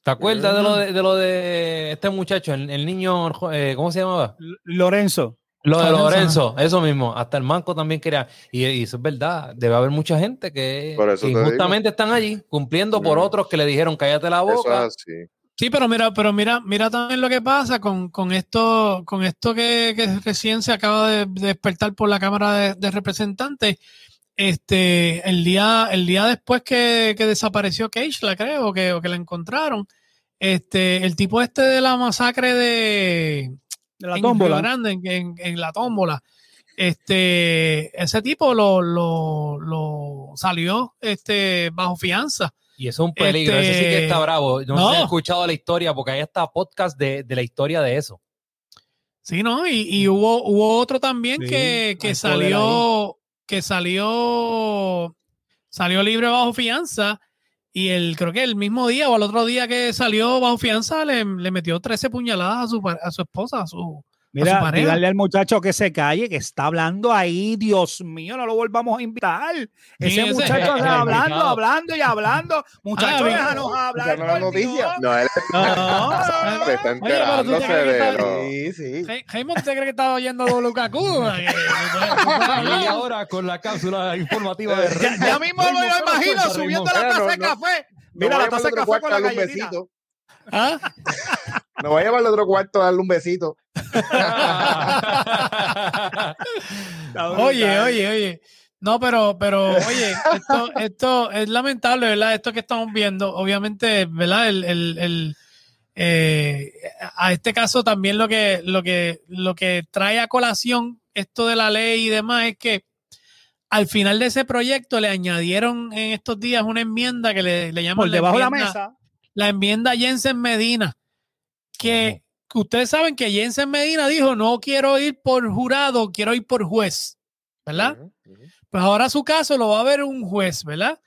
¿Te acuerdas de, lo de, de lo de este muchacho, el, el niño, eh, ¿cómo se llamaba? Lorenzo. Lo de Lorenzo, Lorenzo, eso mismo. Hasta el manco también quería. Y, y eso es verdad. Debe haber mucha gente que, Por eso que te digo. injustamente están allí cumpliendo por otros que le dijeron cállate la Eso boca. es así. Sí, pero mira, pero mira, mira también lo que pasa con, con esto, con esto que, que recién se acaba de, de despertar por la Cámara de, de Representantes. Este, el día, el día después que, que desapareció Keishla, creo, que, o que la encontraron, este, el tipo este de la masacre de De la en tómbola. Grande, en, en- en la tómbola, este, ese tipo lo, lo, lo salió este, bajo fianza. Y eso es un peligro. Ese sí que Este, está bravo. No, no. se ha escuchado la historia porque hay hasta podcast de, de la historia de eso. Sí, ¿no? Y, y hubo, hubo otro también Sí, que, que salió, que salió, salió libre bajo fianza. Y el, creo que el mismo día o el otro día que salió bajo fianza le, le metió 13 puñaladas a su, a su esposa, a su Mira, díganle al muchacho que se calle, que está hablando ahí, Dios mío, no lo volvamos a invitar. Ese ese- muchacho está hablando, Invitado. hablando y hablando. Muchacho, bien. déjanos hablar. Dios. No, él No, está, está Oye, pero tú te enterándose crees que de lo... Sí, sí. Jaime, ¿usted cree que estaba oyendo WKQ? Que- Y ahora con la cápsula informativa de Ya, ya mismo lo Raymond, imagino subiendo Raymond. la taza no, de no. café. No Mira la a taza de café con a la galletita. ¿Ah? No voy a llevar al otro cuarto a darle un besito. Oye, oye, oye. No, pero, pero, oye, esto, esto es lamentable, ¿verdad? Esto que estamos viendo, obviamente, ¿verdad? El, el, el, eh, a este caso también lo que, lo que, lo que trae a colación esto de la ley y demás es que al final de ese proyecto le añadieron en estos días una enmienda que le, le llaman Por debajo de la mesa. La enmienda Jensen Medina, que, ustedes saben que Jensen Medina dijo, no quiero ir por jurado, quiero ir por juez, ¿verdad? Pues ahora su caso lo va a ver un juez, ¿verdad?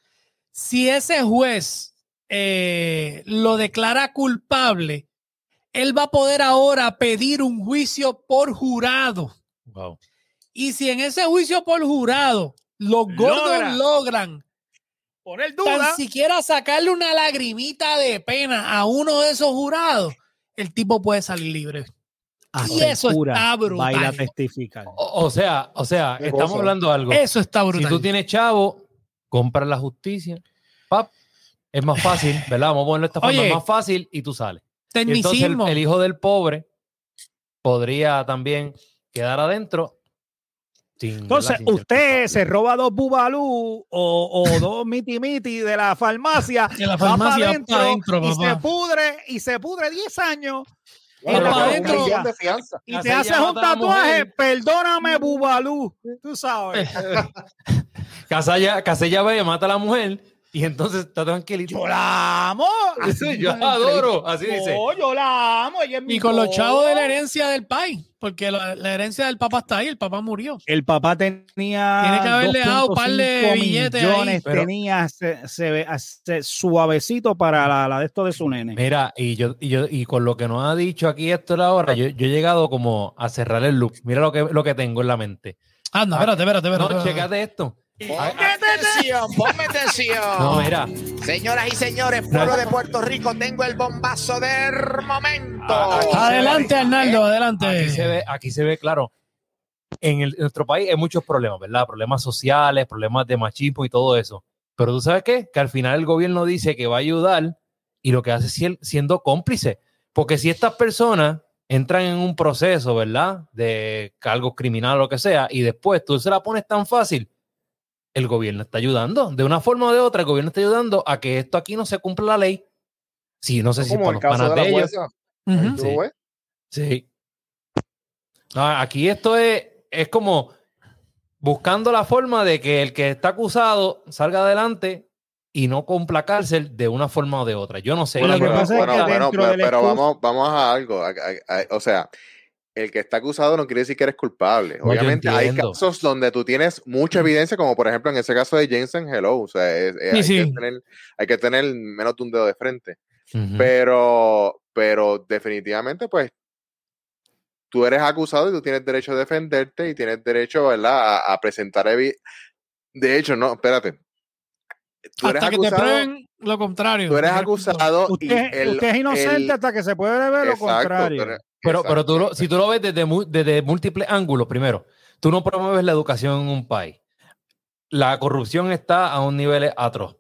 Si ese juez eh, lo declara culpable, él va a poder ahora pedir un juicio por jurado. Wow. Y si en ese juicio por jurado los gordos Logra. logran poner tan duda. siquiera sacarle una lagrimita de pena a uno de esos jurados, el tipo puede salir libre. Y eso está brutal. Va a ir a testificar. O, o sea, o sea, Qué estamos hablando de algo. Eso está Si brutal. tú tienes chavo, compra la justicia. Pap, es más fácil, ¿verdad? Vamos a ponerlo de esta forma. Oye. Es más fácil y tú sales. Y entonces el hijo del pobre podría también quedar adentro. Entonces, usted se roba dos bubalú o, o dos miti miti de la farmacia, De la va para farmacia va adentro pa' adentro, y papá. se pudre y se pudre 10 años Bueno, adentro. y te haces un tatuaje, mujer. perdóname bubalú, tú sabes. Casalla, Casella ve, mata a la mujer y entonces está tranquilito. Yo la amo. Eso yo la adoro. Así dice. No, yo la amo. ella es mi Y con los chavos de la herencia del país, porque la, la herencia del papá está ahí, el papá murió. El papá tenía. Tiene que haberle dado un par de 2.5 billetes ahí. Pero- tenía se, se ve- se- suavecito para la, la de esto de su nene. Mira, y yo, y yo, y con lo que nos ha dicho aquí esto ahora, yo, yo he llegado como a cerrar el loop. Mira lo que, lo que tengo en la mente. Anda, espérate, espérate, espérate. No, espérate. checate esto. Ponme atención, ponme atención. No, mira. Señoras y señores, pueblo de Puerto Rico, tengo el bombazo del momento. Ah, aquí Adelante, Arnaldo, Aquí adelante. se ve, aquí se ve claro. En, el- en nuestro país hay muchos problemas, ¿verdad? Problemas sociales, problemas de machismo y todo eso. Pero tú sabes qué? Que al final el gobierno dice que va a ayudar y lo que hace es si- siendo cómplice. Porque si estas personas entran en un proceso, ¿verdad? De cargos criminales o lo que sea, y después tú se la pones tan fácil, el gobierno está ayudando. De una forma o de otra, el gobierno está ayudando a que esto aquí no se cumpla la ley. Sí, no sé si Como por el los caso panas de la de ellos. ¿Tú Sí. ves? Sí. Ah, aquí esto es, es como buscando la forma de que el que está acusado salga adelante y no cumpla cárcel de una forma o de otra. Yo no sé. Bueno, es bueno, que bueno, pero, pero vamos, vamos a algo. a- a- a- o sea, el que está acusado no quiere decir que eres culpable. No, Obviamente hay casos donde tú tienes mucha evidencia, como por ejemplo en ese caso de Jensen Hello. O sea, es- es- Sí, hay, sí. Que tener, hay que tener menos de un dedo de frente. Pero, pero definitivamente, pues, tú eres acusado y tú tienes derecho a defenderte y tienes derecho, ¿verdad?, a, a presentar evidencia. De hecho, no, espérate. Tú eres Hasta que te acusado, prueben lo contrario. tú eres acusado y Usted, el- usted es inocente el- hasta que se puede ver lo Exacto, contrario. tú eres- Pero, pero tú lo- si tú lo ves desde, múltiples ángulos, primero, tú no promueves la educación en un país. La corrupción está a un nivel atroz.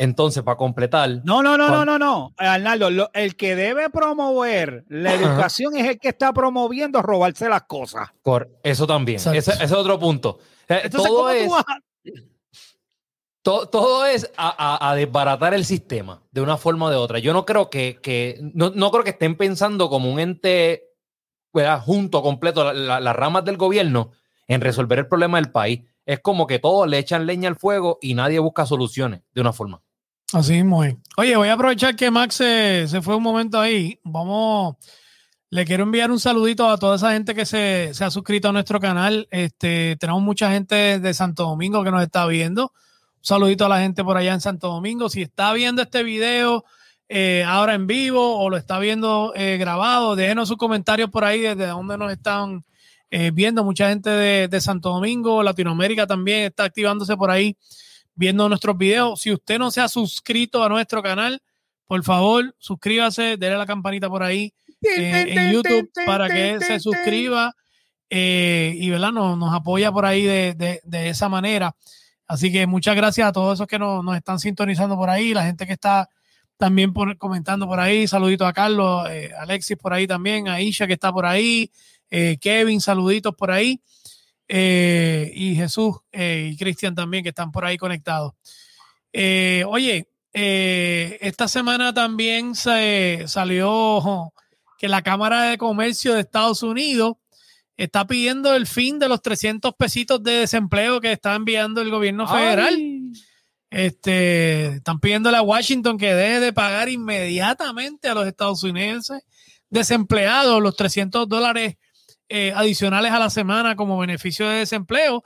Entonces, para completar, No, no, no, no, no, no. Arnaldo, lo- el que debe promover la Ajá. educación es el que está promoviendo robarse las cosas. cor- eso también. Ese, ese es otro punto. Eh, Entonces, todo ¿cómo es, tú vas a- to- todo es a, desbaratar el sistema de una forma o de otra. Yo no creo que, que no, no creo que estén pensando como un ente ¿verdad? junto, completo, la- la- las ramas del gobierno en resolver el problema del país. Es como que todos le echan leña al fuego y nadie busca soluciones de una forma. Así mismo es. Oye, voy a aprovechar que Max se, se fue un momento ahí. Vamos, le quiero enviar un saludito a toda esa gente que se, se ha suscrito a nuestro canal. Este, tenemos mucha gente de Santo Domingo que nos está viendo. Saludito a la gente por allá en Santo Domingo. Si está viendo este video eh, ahora en vivo o lo está viendo eh, grabado, déjenos sus comentarios por ahí desde donde nos están eh, viendo. Mucha gente de, de Santo Domingo, Latinoamérica también está activándose por ahí viendo nuestros videos. Si usted no se ha suscrito a nuestro canal, por favor, suscríbase, denle a la campanita por ahí en YouTube para que se suscriba y ¿verdad? Nos, nos apoya por ahí de, de- de esa manera. Así que muchas gracias a todos esos que nos, están sintonizando por ahí, la gente que está también por- comentando por ahí. Saludito a Carlos, eh, Alexis por ahí también, a Isha que está por ahí, eh, Kevin, saluditos por ahí. eh, y Jesús y Cristian también que están por ahí conectados. Oye, esta semana también se salió que la Cámara de Comercio de Estados Unidos está pidiendo el fin de los 300 pesitos de desempleo que está enviando el gobierno federal. Este, están pidiéndole a Washington que deje de pagar inmediatamente a los estadounidenses desempleados los 300 dólares eh, adicionales a la semana como beneficio de desempleo.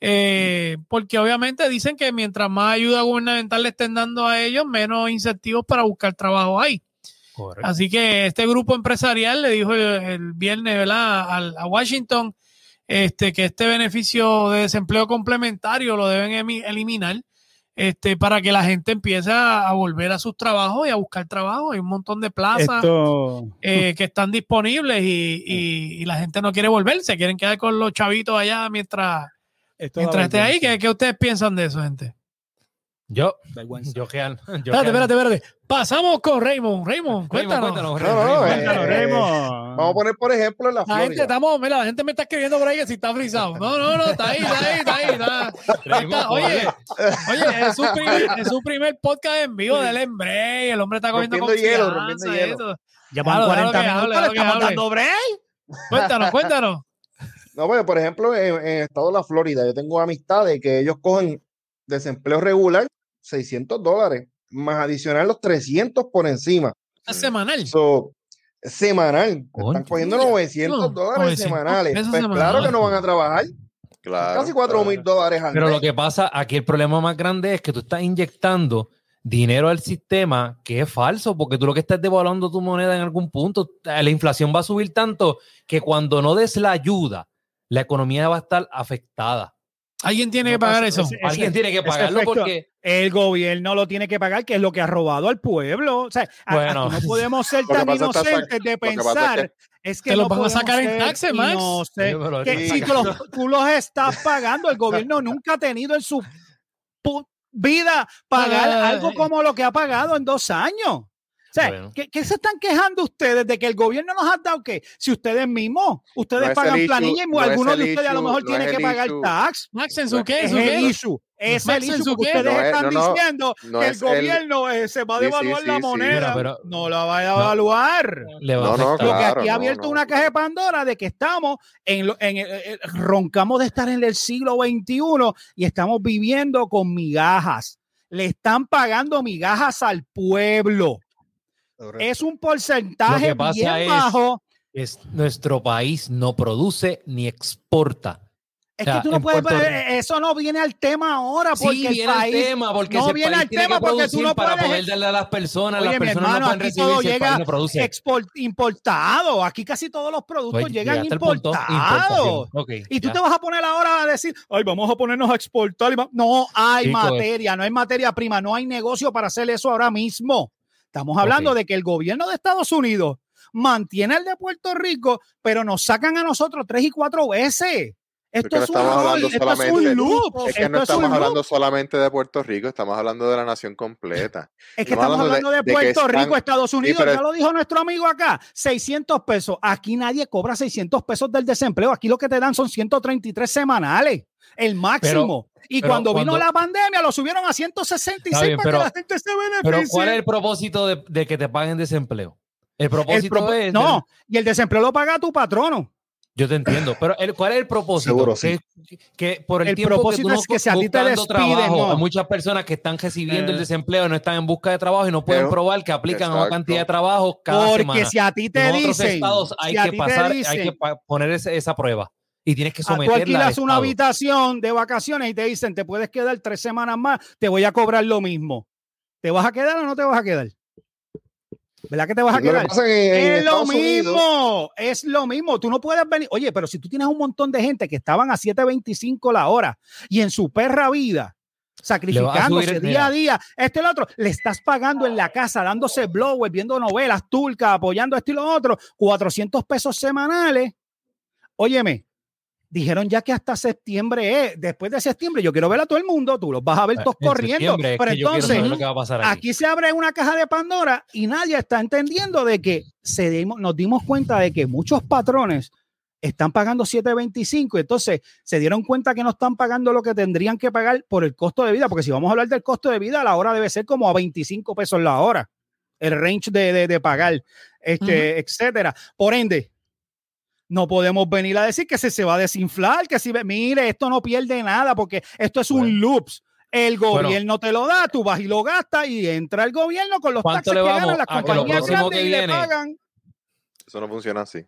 eh, porque obviamente dicen que mientras más ayuda gubernamental le estén dando a ellos, menos incentivos para buscar trabajo hay. Así que este grupo empresarial le dijo el, viernes a, Washington este, que este beneficio de desempleo complementario lo deben eliminar este, para que la gente empiece a, volver a sus trabajos y a buscar trabajo. Hay un montón de plazas Esto, eh, que están disponibles y, y- y la gente no quiere volver, se quieren quedar con los chavitos allá mientras, esto mientras esté ahí. ¿Qué, qué ustedes piensan de eso, gente? Yo, Vergüenza. yo real. Yo Espérate, espérate, espérate. Pasamos con Raymond. Raymond, cuéntanos. Cuéntanos, No, no, no, Raymond. Cuéntanos, eh, Raymond. Vamos a poner, por ejemplo, en la La gente, estamos, mira, la gente me está escribiendo por ahí que si está frisado. No, no, no, está ahí, está ahí, está ahí. está- Raymond, oye, oye, es su, primer, es su primer podcast en vivo del Embre. El hombre está cogiendo Rompiendo hielo, rompiendo hielo. Ya Claro, van déjalo 40 que hable, minutos, le estamos hable. dando break. Cuéntanos, cuéntanos. No, pues, por ejemplo, en, en el estado de la Florida, yo tengo amistades que ellos cogen desempleo regular 600 dólares, más adicional los 300 por encima. Es semanal. So, semanal. Coño. Están cogiendo 900 No, dólares 900 semanales. Pues semanales. claro que no van a trabajar. Claro. Casi 4 mil dólares al Pero mes. lo que pasa, aquí el problema más grande es que tú estás inyectando dinero al sistema que es falso, porque tú lo que estás devaluando tu moneda en algún punto, la inflación va a subir tanto que cuando no des la ayuda, la economía va a estar afectada. Alguien tiene No que pagar pasa, eso. ese- Alguien tiene que pagarlo efecto- porque El gobierno lo tiene que pagar, que es lo que ha robado al pueblo. O sea, Bueno. no podemos ser tan inocentes de es pensar. Es que Te los no van a sacar en taxes, Max. Oye, pero- Que si tú los, tú los estás pagando, el gobierno nunca ha tenido en su vida pagar algo como lo que ha pagado en dos años. O sea, Bueno. ¿qué, qué se están quejando ustedes de que el gobierno nos ha dado qué? Si ustedes mismos, ustedes No pagan issue, planilla y no algunos de ustedes a lo issue, mejor no tienen que el pagar issue. tax. Max, ¿en su qué? ¿En Es el issue. Es Max, el ¿en issue ustedes están diciendo que el gobierno eh, se va a Sí, sí, devaluar sí, la sí. moneda. Mira, pero- no la va a No. evaluar. le va a. Lo que aquí ha abierto no. una caja de Pandora de que estamos en, lo- en el- el- roncamos de estar en el siglo XXI y estamos viviendo con migajas. Le están pagando migajas al pueblo. Es un porcentaje Lo que pasa bien es- bajo. Es, nuestro país no produce ni exporta. Es o sea, que tú no puedes Puerto ver, eso no viene al tema ahora porque Sí, el viene país el tema, porque no viene al tema que porque tú no para puedes- poder darle a las personas. Oye, las personas hermano, no pueden aquí recibir todo si llega país no produce. export- importado. Aquí casi todos los productos Pues, llegan al importados. Y tú ya. te vas a poner ahora a decir, ay, vamos a ponernos a exportar. y va-". No hay Chico, materia, no hay materia prima, no hay negocio para hacer eso ahora mismo. Estamos hablando de que el gobierno de Estados Unidos mantiene el de Puerto Rico, pero nos sacan a nosotros tres y cuatro veces. Esto no es un esto es solamente- un loop. Es que esto no es estamos hablando solamente de Puerto Rico, estamos hablando de la nación completa. Es que estamos estamos hablando de- Puerto están- Rico, Estados Unidos, pero- ya lo dijo nuestro amigo acá, 600 pesos. Aquí nadie cobra 600 pesos del desempleo. Aquí lo que te dan son 133 semanales, el máximo. y pero cuando, vino la pandemia lo subieron a 166 Está bien, para pero- que la gente se beneficie. Pero ¿cuál es el propósito de, de que te paguen desempleo? El El propósito propo- es... no, y el desempleo lo paga tu patrono. Yo te entiendo, pero el, ¿cuál es el propósito? Seguro, que, que por el, El tiempo propósito que tú es que si a ti te despiden, trabajo, no. hay muchas personas que están recibiendo Eh. el desempleo y no están en busca de trabajo y no pueden Pero- probar que aplican a una Exacto. cantidad de trabajo cada Porque semana. si a ti te en otros dicen, estados hay si a que pasar, hay que poner ese- esa prueba y tienes que Ah, tú someterla al alquilas una habitación de vacaciones y te dicen, te puedes quedar tres semanas más, te voy a cobrar lo mismo. ¿Te vas a quedar o no te vas a quedar? ¿Verdad que te vas a Lo que quedar? Es lo Estados Unidos, mismo, es lo mismo. Tú no puedes venir. Oye, pero si tú tienes un montón de gente que estaban a 7.25 la hora y en su perra vida, sacrificándose día mira. a día, este y lo otro, le estás pagando en la casa, dándose blowers, viendo novelas turcas, apoyando esto y lo otro, 400 pesos semanales. Óyeme, dijeron ya que hasta septiembre es. Después de septiembre, yo quiero ver a todo el mundo, tú los vas a ver todos En corriendo. Pero entonces, saber lo que va a pasar aquí. Aquí se abre una caja de Pandora y nadie está entendiendo de que se dimos- nos dimos cuenta de que muchos patrones están pagando 7.25, entonces se dieron cuenta que no están pagando lo que tendrían que pagar por el costo de vida, porque si vamos a hablar del costo de vida, la hora debe ser como a 25 pesos la hora, el range de, de- de pagar, este, etcétera. Por ende, no podemos venir a decir que se, se va a desinflar, que si, mire, esto no pierde nada, porque esto es un Bueno. loops. El Bueno. gobierno te lo da, tú vas y lo gastas y entra el gobierno con los ¿Cuánto taxes le que ganan las compañías grandes que y le pagan. Eso no funciona así.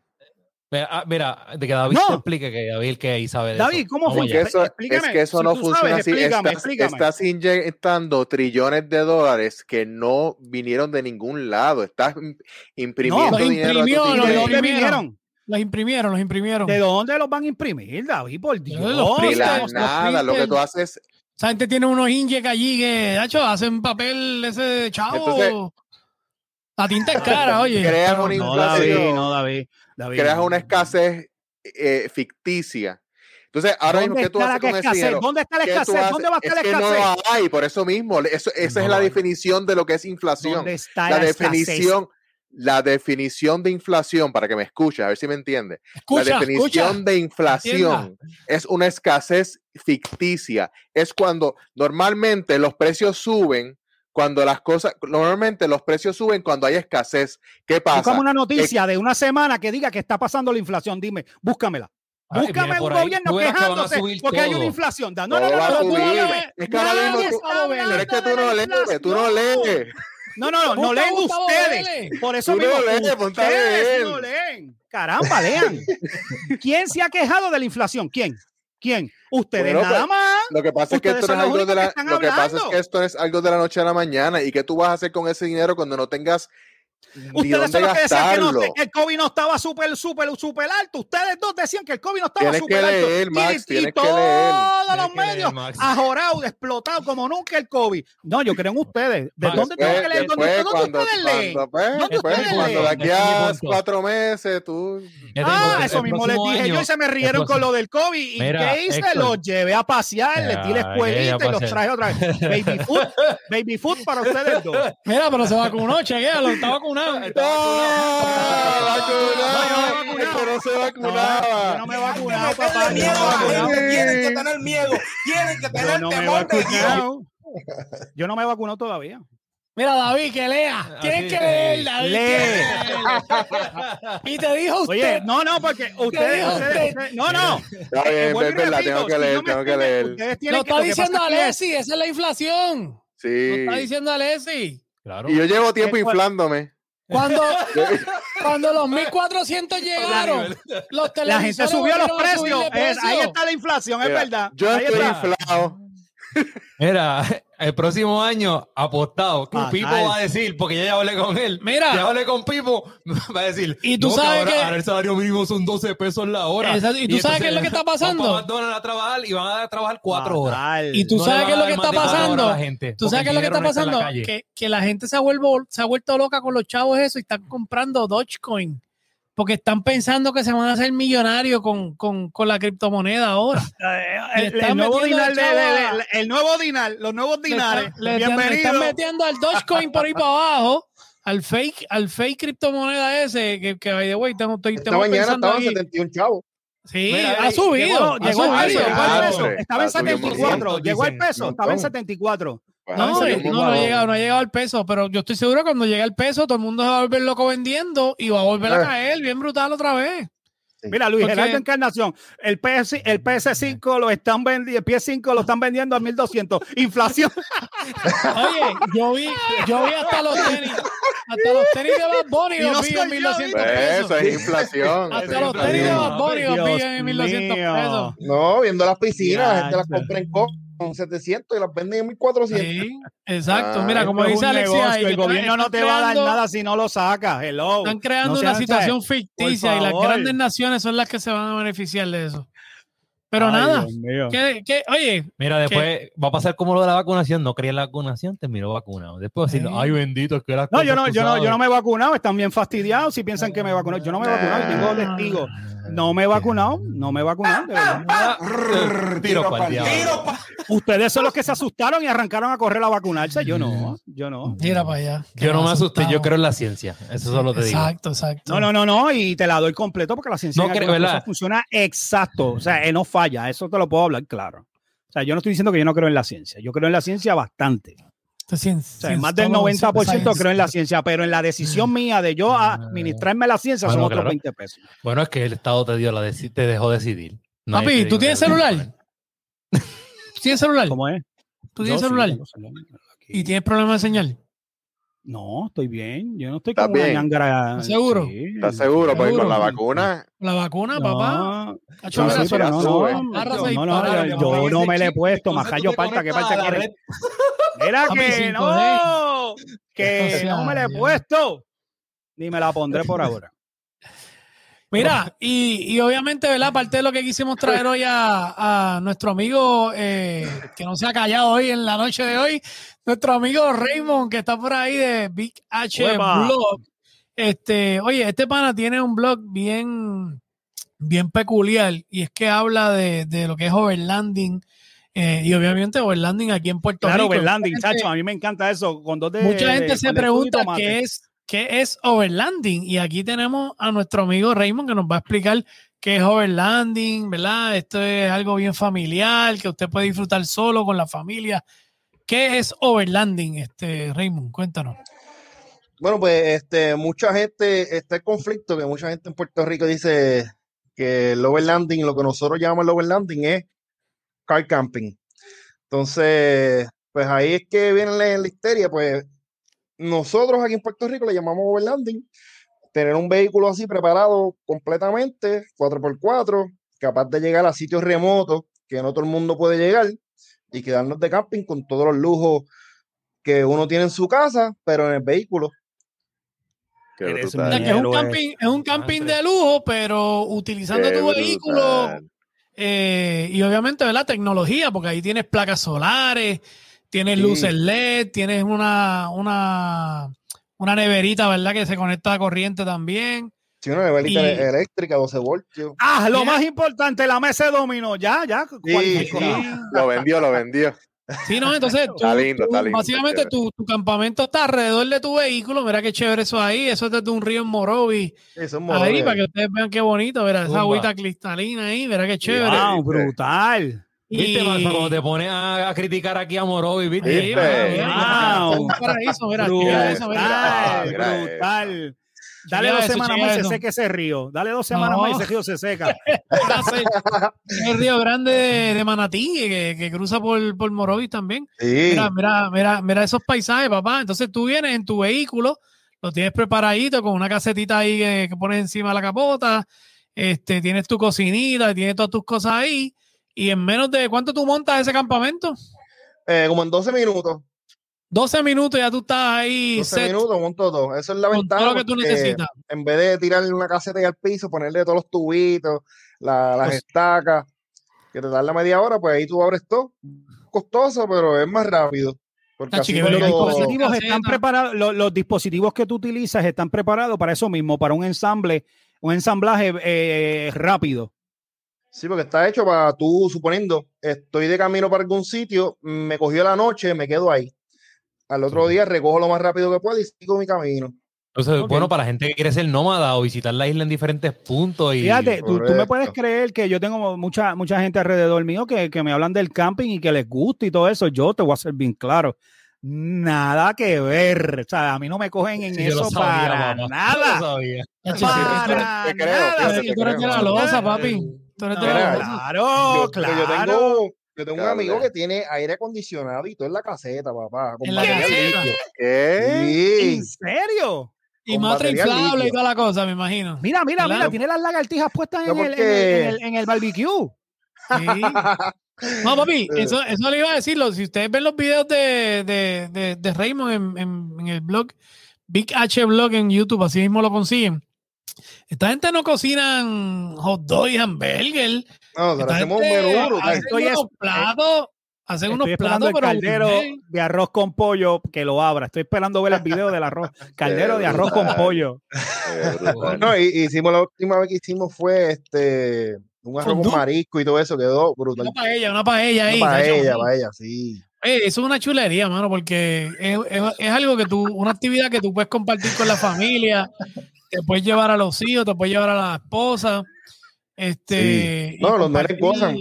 Mira, ah, mira, de que David No. te explique que David que ahí sabe de David, eso. ¿cómo Vamos Es que eso, es que eso si no funciona sabes, así. explícame, estás, explícame. estás inyectando trillones de dólares que no vinieron de ningún lado. Estás im- imprimiendo los dinero. imprimió, ¿Y los de tigre. dónde imprimieron. vinieron? Los imprimieron, los imprimieron. ¿De dónde los van a imprimir, David? Por Dios. los Los nada, lo que tú haces, Esa gente tiene unos injects allí que, hecho, hacen papel ese de chavo. Entonces- la tinta es cara, oye. Creas una No, David, inflación. no, David. David, creas no. una escasez eh, ficticia. Entonces, ahora mismo, ¿Dónde ¿qué tú haces con ese escasez? dinero? ¿Dónde está la ¿Qué tú escasez? ¿Dónde va a estar es la que escasez? no la hay, por eso mismo. Eso- esa No es la definición de lo que es inflación. ¿Dónde está La la escasez? definición, la definición de inflación, para que me escuches, a ver si me entiendes. Escucha, la definición escucha. de inflación es una escasez ficticia. Es cuando normalmente los precios suben, cuando las cosas, normalmente los precios suben cuando hay escasez. ¿Qué pasa? Búscame una noticia de una semana que diga que está pasando la inflación. Dime, búscamela. Búscame un gobierno quejándose porque hay una inflación. No, no, no, no, no no la lees, tú no. No, no, no mismo, lees, ponte a ustedes leer. no leen. Caramba, lean. ¿Quién se ha quejado de la inflación? ¿Quién? ¿Quién? Ustedes Bueno, nada pues, más. Lo que pasa es que Ustedes esto no es algo de la, lo que pasa es que esto no es algo de la noche a la mañana. ¿Y qué tú vas a hacer con ese dinero cuando no tengas Ustedes son los que decían que, no- gastarlo? que el COVID no estaba súper, súper, súper alto. Ustedes dos decían que el COVID no estaba súper alto. leer, Y- Max, todos leer. los Tienes medios Max. ajorados, explotados como nunca el COVID. No, yo creo en ustedes. ¿De Max, dónde tengo que leer? ¿Dónde, cuando, ustedes leen? cuando, pues, ¿Dónde ustedes cuando de aquí a cuatro meses, tú... Ah, eso mismo les dije yo y se me rieron con lo del COVID. ¿Y Mira, qué hice? Héctor. Los llevé a pasear, les di la Ya, escuelita y los traje otra vez. Baby food, baby food para ustedes dos. Mira, pero se vacunó, chequealo, está vacunado. ¡Ah, vacunado! No, yo no no se No, yo vacunaba. no me he vacunado, papá. yo no me he miedo a la vacunado. gente, tienen que tener miedo, tienen que Yo tener he temor de Dios. vacunado. Yo no me he vacunado todavía. Mira, David, que lea. Tienes Así que leer, David. Lee. Y te dijo usted. Oye, no, no, porque ustedes, dijo ustedes- usted? no, no. Está bien, es verdad, tengo que si leer, no me tengo que leer. lo está que diciendo Alessi, esa es la inflación. Lo Sí. está diciendo Alessi. Claro. Y yo llevo tiempo inflándome. Cuando, cuando los 1400 llegaron, los La gente televisores subió los precios. Es- ahí está la inflación, es verdad. Yo Ahí estoy está. inflado. Mira, el próximo año apostado que Fatal. Pipo va a decir, porque ya, ya hablé con él. Mira. ya hablé con Pipo, va a decir. Y tú "No, sabes ahora- que- ahora el salario mínimo son 12 pesos la hora. Exacto, y tú sabes entonces qué es lo que está van pasando. para McDonald's a trabajar y van a trabajar cuatro horas. Fatal. Y tú No le sabes van qué es a lo que está horas pasando. a la gente, Tú sabes qué es lo que el está pasando. Que, que la gente se ha, vuelvo, se ha vuelto loca con los chavos eso y están comprando Dogecoin. Porque están pensando que se van a hacer millonarios con, con, con la criptomoneda ahora. el, Le el nuevo dinar el de- chavo de- a- de- el nuevo dinar, los nuevos dinares. están- le están- le Bienvenido. están metiendo al Dogecoin por ahí para abajo, al fake, al fake criptomoneda ese, que, que by the way, estamos, estoy, Esta estamos mañana aquí. 71 chavos. Sí, Mira, ha subido. Llegó, llegó al subido. peso, al Estaba en está subiendo 74. cientos, Llegó al peso. Estaba en 74. No, eh, no, no ha llegado, no ha llegado al peso, pero yo estoy seguro que cuando llegue el peso, todo el mundo se va a volver loco vendiendo y va a volver a Eh. caer bien brutal otra vez. Mira, Luis Porque- Gerardo Encarnación, el, PS, el PS5 lo están vendiendo, el PS5 lo están vendiendo a 1200. Inflación. Oye, yo vi, yo vi hasta los tenis, hasta los tenis de Bad Bunny los no vi en yo, 1200 Pues pesos. eso es inflación. Hasta los tenis de. Bad Bunny los vi en 1200 mío. pesos. No, viendo las piscinas, la gente las compra en co- con 700 y las venden en 1400. Sí, exacto. Ah, Mira, como Esto es dice Alexia, negocio, ahí, que el gobierno no te va a dar nada si no lo sacas. Hello. Están creando No una situación ficticia y las grandes naciones son las que se van a beneficiar de eso. Pero Ay, nada, que, oye, Mira, después va a pasar como lo de la vacunación. No creía en la vacunación, terminó vacunado. Después decir, ay bendito, es que las No, yo no, yo no, yo sabes". no me he vacunado, están bien fastidiados si piensan que me he vacunado. Yo no me he vacunado, tengo testigos. No me he vacunado, no me he vacunado. de verdad. Tiro para el diablo. Tiro pa- Ustedes son los que se asustaron y arrancaron a correr a vacunarse. Yo no, yo no. mira para allá. Yo no me asusté, yo creo en la ciencia. Eso solo te digo. Exacto, exacto. No, no, no, no, y te la doy completo porque la ciencia No creo, funciona exacto. O sea, eh, no falla, eso te lo puedo hablar claro. O sea, yo no estoy diciendo que yo no creo en la ciencia. Yo creo en la ciencia bastante. O sea, más del todo 90% science. creo en la ciencia, pero en la decisión mía de yo administrarme la ciencia son otros claro. 20 pesos. Bueno, es que el Estado te dio la te dejó decidir. No Papi, ¿tú tienes celular? ¿Tú tienes celular? ¿Cómo es? ¿Tú tienes Yo celular? celular. ¿Y tienes problemas de señal? No, estoy bien. Yo no estoy ¿Estás como una bien? ñangara. ¿Estás seguro? Sí. ¿Estás seguro? Porque con la Seguro. vacuna, ¿La vacuna, papá? No, no, mira, sí, pero no, no, yo- no me le he puesto, majayo falta, ¿qué conectas falta a la quiere? red. Mira que 5G. no, que no me la he puesto, ni me la pondré por ahora. Mira, y, y obviamente, ¿verdad? Aparte de lo que quisimos traer hoy a, a nuestro amigo, eh, que no se ha callado hoy en la noche de hoy, nuestro amigo Raymond, que está por ahí de Big H Uepa. Blog. Este, oye, este pana tiene un blog bien, bien peculiar y es que habla de, de lo que es overlanding eh, y obviamente overlanding aquí en Puerto Claro, Rico. overlanding, Mucha gente- chacho, a mí me encanta eso. Con dos de, Mucha gente se pregunta qué es, qué es overlanding. Y aquí tenemos a nuestro amigo Raymond que nos va a explicar qué es overlanding, ¿verdad? Esto es algo bien familiar, que usted puede disfrutar solo con la familia. ¿Qué es overlanding, este Raymond? Cuéntanos. Bueno, pues este, mucha gente, está el conflicto que mucha gente en Puerto Rico dice que el overlanding, lo que nosotros llamamos el overlanding es car camping. Entonces, pues ahí es que viene la, la histeria, pues nosotros aquí en Puerto Rico le llamamos overlanding, tener un vehículo así preparado completamente, 4x4, capaz de llegar a sitios remotos que no todo el mundo puede llegar y quedarnos de camping con todos los lujos que uno tiene en su casa, pero en el vehículo. Eres es un camping, es un camping de lujo, pero utilizando Qué tu vehículo eh, y obviamente, ¿verdad? Tecnología, porque ahí tienes placas solares, tienes Sí. luces LED, tienes una, una, una neverita, ¿verdad? Que se conecta a corriente también. Si una velita Y- eléctrica, 12 voltios. Ah, lo más importante, la mesa de dominó. Ya, ya. sí. Lo vendió, lo vendió. Sí, no, entonces tú- Está lindo, está lindo, básicamente está tu, tu campamento está alrededor de tu vehículo. Mira qué chévere eso ahí. Eso es desde un río en Morovi. Sí, son Ahí, para que ustedes vean qué bonito. Mira, esa agüita cristalina ahí. Mira qué chévere. Wow, brutal. ¿Viste, cuando te pones a, a criticar aquí a Morovi, ¿viste? Sí, Wow. es un paraíso, mira, Brutal, mira eso, mira. Ah, mira eso. brutal. Dale dos semanas más y se seca ese río. Dale dos semanas No. más y ese río se seca. el Río Grande de, de Manatí, que, que cruza por, por Morovis también. Sí. Mira, mira, mira, mira esos paisajes, papá. Entonces tú vienes en tu vehículo, lo tienes preparadito con una casetita ahí que, que pones encima de la capota, este, tienes tu cocinita, tienes todas tus cosas ahí, y en menos de cuánto tú montas ese campamento, Eh, como en 12 minutos. 12 minutos ya tú estás ahí 12 set minutos monto todo. Eso es la con ventaja. todo lo que tú porque necesitas. En vez de tirarle una caseta ahí al piso, ponerle todos los tubitos, la- las Pues- estacas, que te dan la media hora, pues ahí tú abres todo. Costoso, pero es más rápido. Porque así Los dispositivos están preparados, los, los dispositivos que tú utilizas están preparados para eso mismo, para un ensamble, un ensamblaje eh, rápido. Sí, porque está hecho para tú, suponiendo, estoy de camino para algún sitio, me cogió la noche, me quedo ahí. Al otro día recojo lo más rápido que puedo y sigo mi camino. Entonces, bueno, para la gente que quiere ser nómada o visitar la isla en diferentes puntos y Fíjate, tú, tú me puedes creer que yo tengo mucha, mucha gente alrededor mío que, que me hablan del camping y que les gusta y todo eso. Yo te voy a ser bien claro. Nada que ver. O sea, a mí no me cogen en Sí, eso sabía, para mamá. Yo nada. sabía. Para Te creo, nada. tú eres de la losa, papi. Tú eres de la losa. Claro, Yo, claro. yo tengo, yo tengo un amigo que tiene aire acondicionado y todo en la caseta, papá. con En la caseta. litio. ¿Qué? Sí. ¿En serio? Y matra inflable y toda la cosa, me imagino. Mira, mira, Claro. mira, tiene las lagartijas puestas en, el, en, el, en el- en el barbecue. Sí. No, papi, eso, eso le iba a decirlo. Si ustedes ven los videos de, de, de, de Raymond en, en- en el blog, Big H Blog en YouTube, así mismo lo consiguen. Esta gente no cocinan hot dog y hamburger. No, hacemos un menú hacen Estoy unos platos, hacen unos Estoy esperando platos, el caldero de arroz con pollo que lo abra. Estoy esperando ver el video del arroz. Caldero de arroz con pollo. No, y, y hicimos la última vez que hicimos fue este un arroz con marisco y todo eso quedó brutal. Una paella, una paella ahí. para tacho. ella, para ella, sí. Oye, eso es una chulería, mano, porque es, es- es algo que tú, una actividad que tú puedes compartir con la familia, te puedes llevar a los hijos, te puedes llevar a la esposa. Este, No, los nenes gozan.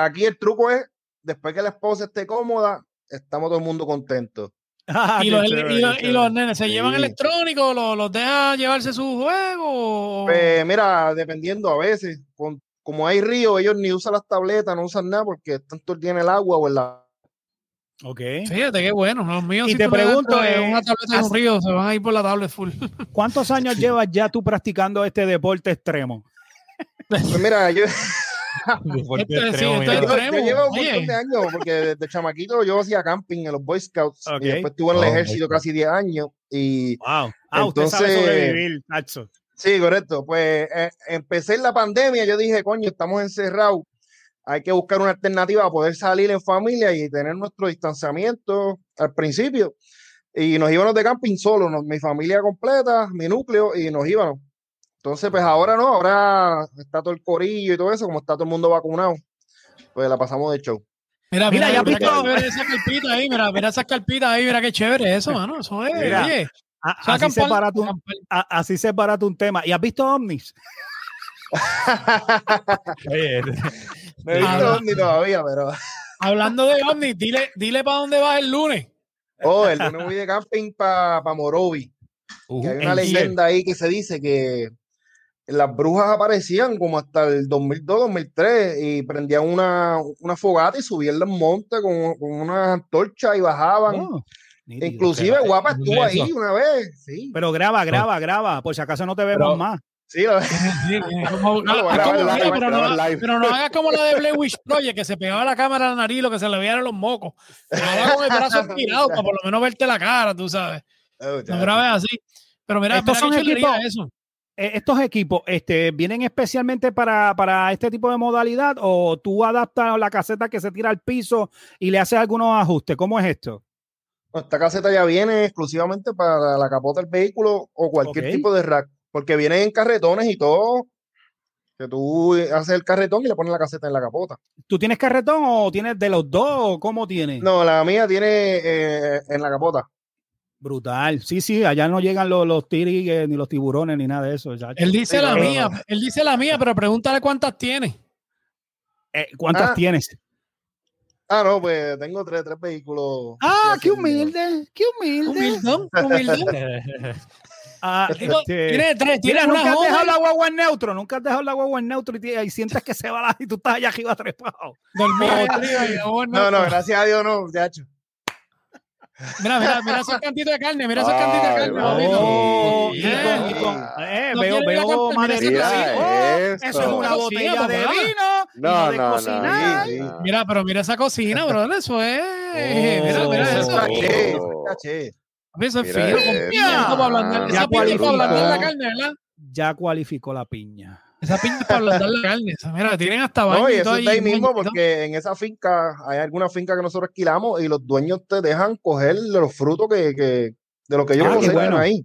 Aquí el truco es, después que la esposa esté cómoda, estamos todo el mundo contento. Ah, Y los, chévere, y los- qué y los chévere. nenes se Sí. llevan electrónicos, los, los deja llevarse su juego. Pues mira, dependiendo a veces, con- como hay río, ellos ni usan las tabletas, no usan nada porque tanto tiene el agua o el la Ok. Fíjate qué bueno, los míos. Y si te pregunto, eh, eh, una tableta de un ¿has- río, se van a ir por la tablet full. ¿Cuántos años llevas ya tú practicando este deporte extremo? Pues mira, yo, Deporte Esto es- sí, yo, yo llevo un montón de años, porque desde chamaquito yo hacía camping en los Boy Scouts Ok. y después estuve en el Oh, ejército casi 10 años y Wow. Ah, usted sabe Entonces- sobrevivir, Nacho. Sí, correcto. Pues eh, empecé en la pandemia, yo dije, coño, estamos encerrados, hay que buscar una alternativa a poder salir en familia y tener nuestro distanciamiento al principio. Y nos íbamos de camping solo, nos- mi familia completa, mi núcleo, y nos íbamos. Entonces, pues ahora no, ahora está todo el corillo y todo eso, como está todo el mundo vacunado, pues la pasamos de show. Mira, Mira, mira, ya mira, has visto- qué chévere esa carpita ahí, mira, mira esas carpitas ahí, mira qué chévere eso, mano. Eso es, Mira, oye. A- así, se acampar- barata un, acampar. a- así se barata un tema. ¿Y has visto ovnis? Oye, No he visto ni todavía, pero. Hablando de ovnis, dile, dile para dónde vas el lunes. Oh, el lunes voy de camping para Morovi. uh, que hay ¿en una leyenda ahí que se dice que las brujas aparecían como hasta el 2002, 2003 y prendían una, una fogata y subían los montes con, con una antorcha y bajaban. Oh, nítido. Inclusive pero- Guapa ¿dónde estuvo es ahí una vez. Sí, Pero graba, graba, graba, por si acaso no te vemos Pero- más. sí, lo- Sí, sí, como- No, lo voy a es como- grabar mira, live, pero, no, hagas como la de Blair Witch Project, que se pegaba la cámara a la nariz, lo que se le veían los mocos. Graba con el brazo estirado para por lo menos verte la cara, tú sabes. Oh, No grabes así. Pero mira, Estos mira son equipos- eso. Eh, ¿Estos equipos este, vienen especialmente para, para este tipo de modalidad o tú adaptas la caseta que se tira al piso y le haces algunos ajustes? ¿Cómo es esto? Esta caseta ya viene exclusivamente para la capota del vehículo o cualquier tipo de rack, porque vienen en carretones y todo. Que tú haces el carretón y le pones la caseta en la capota. ¿Tú tienes carretón o tienes de los dos o cómo tienes? No, la mía tiene eh, en la capota. Brutal. Sí, sí, allá no llegan los, los tigres ni los tiburones ni nada de eso. Él dice la no, mía, no. él dice la mía, pero pregúntale cuántas tiene. Eh, ¿Cuántas Ah. tienes? Ah, no, pues tengo tres, tres vehículos. Ah, qué humilde, qué humilde. Humildón, humildón. Ah, Digo, este, Tiene tres, tiene nunca has dejado la guagua en neutro, nunca has dejado la guagua en neutro y, te- y sientes que se va la, y tú estás allá arriba trepado. No, no, gracias a Dios no, ya hecho. Mira, mira, mira esos cantitos de carne, mira esos cantitos de carne. papito. Oh, y Eh, con- y con- eh, no veo, veo Oh, eso. eso es una Cocina, botella de papá. vino. No, de no, no. cocinar. Sí. no. Mira, pero mira esa cocina, brother, eso es. Oh. mira, mira Eso eso. es caché, eso Oh. es caché. Eso es fino con piña. Ya para ablandar la cualificó. carne, ¿verdad? Ya cualificó la piña. Esa es para ablandar la carne. esa, Mira, tienen hasta baño No, y y eso todo es de ahí ahí, mismo, porque en esa finca, hay alguna finca que nosotros alquilamos y los dueños te dejan coger los frutos que, que de lo que ellos Ah, qué cosechan bueno. ahí.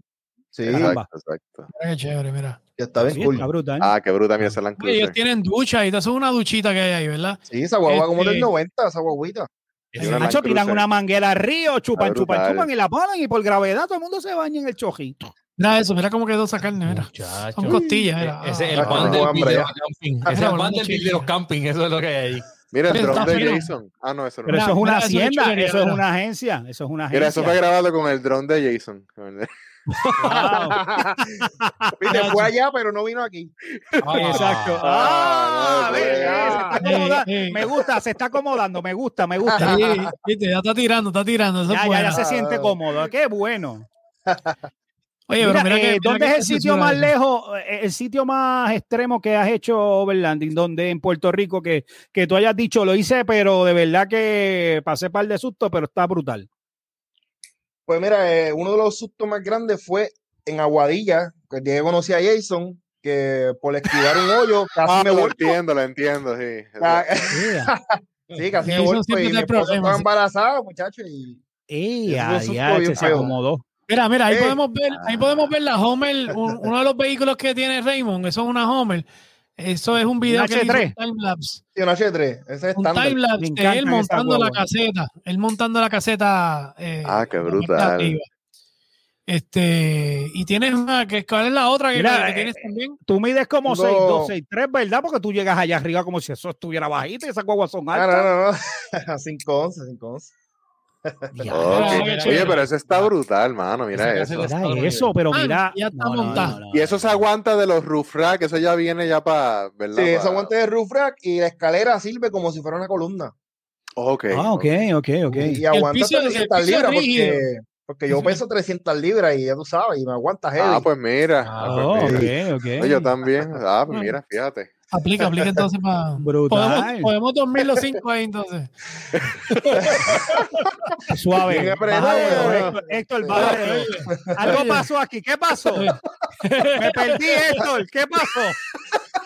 Sí, Caramba. Exacto, exacto. Mira qué chévere, mira. ya está bien Sí, cool. está brutal. Ah, qué bruta, mira esa Land Oye, ellos Cruiser. tienen ducha y eso es una duchita que hay ahí, ¿verdad? Sí, esa guagua como Este- del 90, esa guaguita. Nacho, tiran Cruiser. una manguera al río, chupan, Está chupan, brutal. chupan y la ponen y por gravedad todo el mundo se baña en el chojito. Mira eso, mira cómo quedó esa carne, mira. Muchacho. Son costillas, mira. Ese es el Ah, pan del los camping. Ah, Ese es el pan del camping. Eso es lo que hay ahí. Mira el dron de fino. Jason. Ah, no, eso no. Pero eso es una mira, eso es hacienda, eso es una agencia, eso es una agencia. Mira, eso fue grabado con el dron de Jason. Viste, fue allá, pero no vino aquí. Exacto. Ah, Ah, no, ve, pues. se está acomodando. Eh, eh. Me gusta, se está acomodando, me gusta, me gusta. Sí, viste, ya está tirando, está tirando. Ya, ya se siente cómodo. Qué bueno. Oye, Mira, pero mira eh, que. mira ¿Dónde que es el sitio más eso. lejos, eh, el sitio más extremo que has hecho overlanding? Donde en Puerto Rico que, que tú hayas dicho, lo hice, pero de verdad que pasé par de susto, pero está brutal. Pues mira, eh, uno de los sustos más grandes fue en Aguadilla, que que conocí a Jason, que por esquivar un hoyo casi Ah, me lo entiendo, lo entiendo, sí. Ah, Sí, casi me Jason siempre y mi esposa estaba sí. embarazada, muchacho, y ¡Ey, Eso a es un diache, bien se feo. acomodó! Mira, mira, ahí Eh. podemos ver, ahí podemos ver la Homer, un- uno de los vehículos que tiene Raymond, eso es una Homer. Eso es un video que hizo H3. un timelapse. sí, una H3, ese es Un timelapse Me de él montando la caseta. Él montando la caseta. eh, Ah, qué brutal. Este, y tienes una, que, ¿cuál es la otra que, Mira, que eh, tienes también? Tú mides como Tengo- 6, 2, 6, 3, ¿verdad? Porque tú llegas allá arriba como si eso estuviera bajito y esas guaguas son Ah, altas. no, no, no. 511, 511. Ya, mira, Oye, pero eso está brutal, mano. Mira eso. mira eso, pero Ah, mira. ya está no, no, montado. no, no, Y eso se aguanta de los roof rack, eso ya viene ya para, ¿verdad? Sí, eso Pa- aguante de roof rack y la escalera sirve como si fuera una columna. Ok. Ah, ok, ok, ok. Y aguanta piso- hasta el 300 piso libras porque, porque yo peso 300 libras y ya tú sabes, y me aguanta heavy. Ah, pues mira. Ah, Ah, pues Oh, mira. ok, ok. Oye, yo también. Ah, pues mira, fíjate. Aplica, aplica entonces para. Brutal. Podemos, podemos dormir los cinco ahí entonces. Suave. Héctor. Algo pasó aquí. ¿Qué pasó? Me perdí, Héctor. ¿Qué pasó?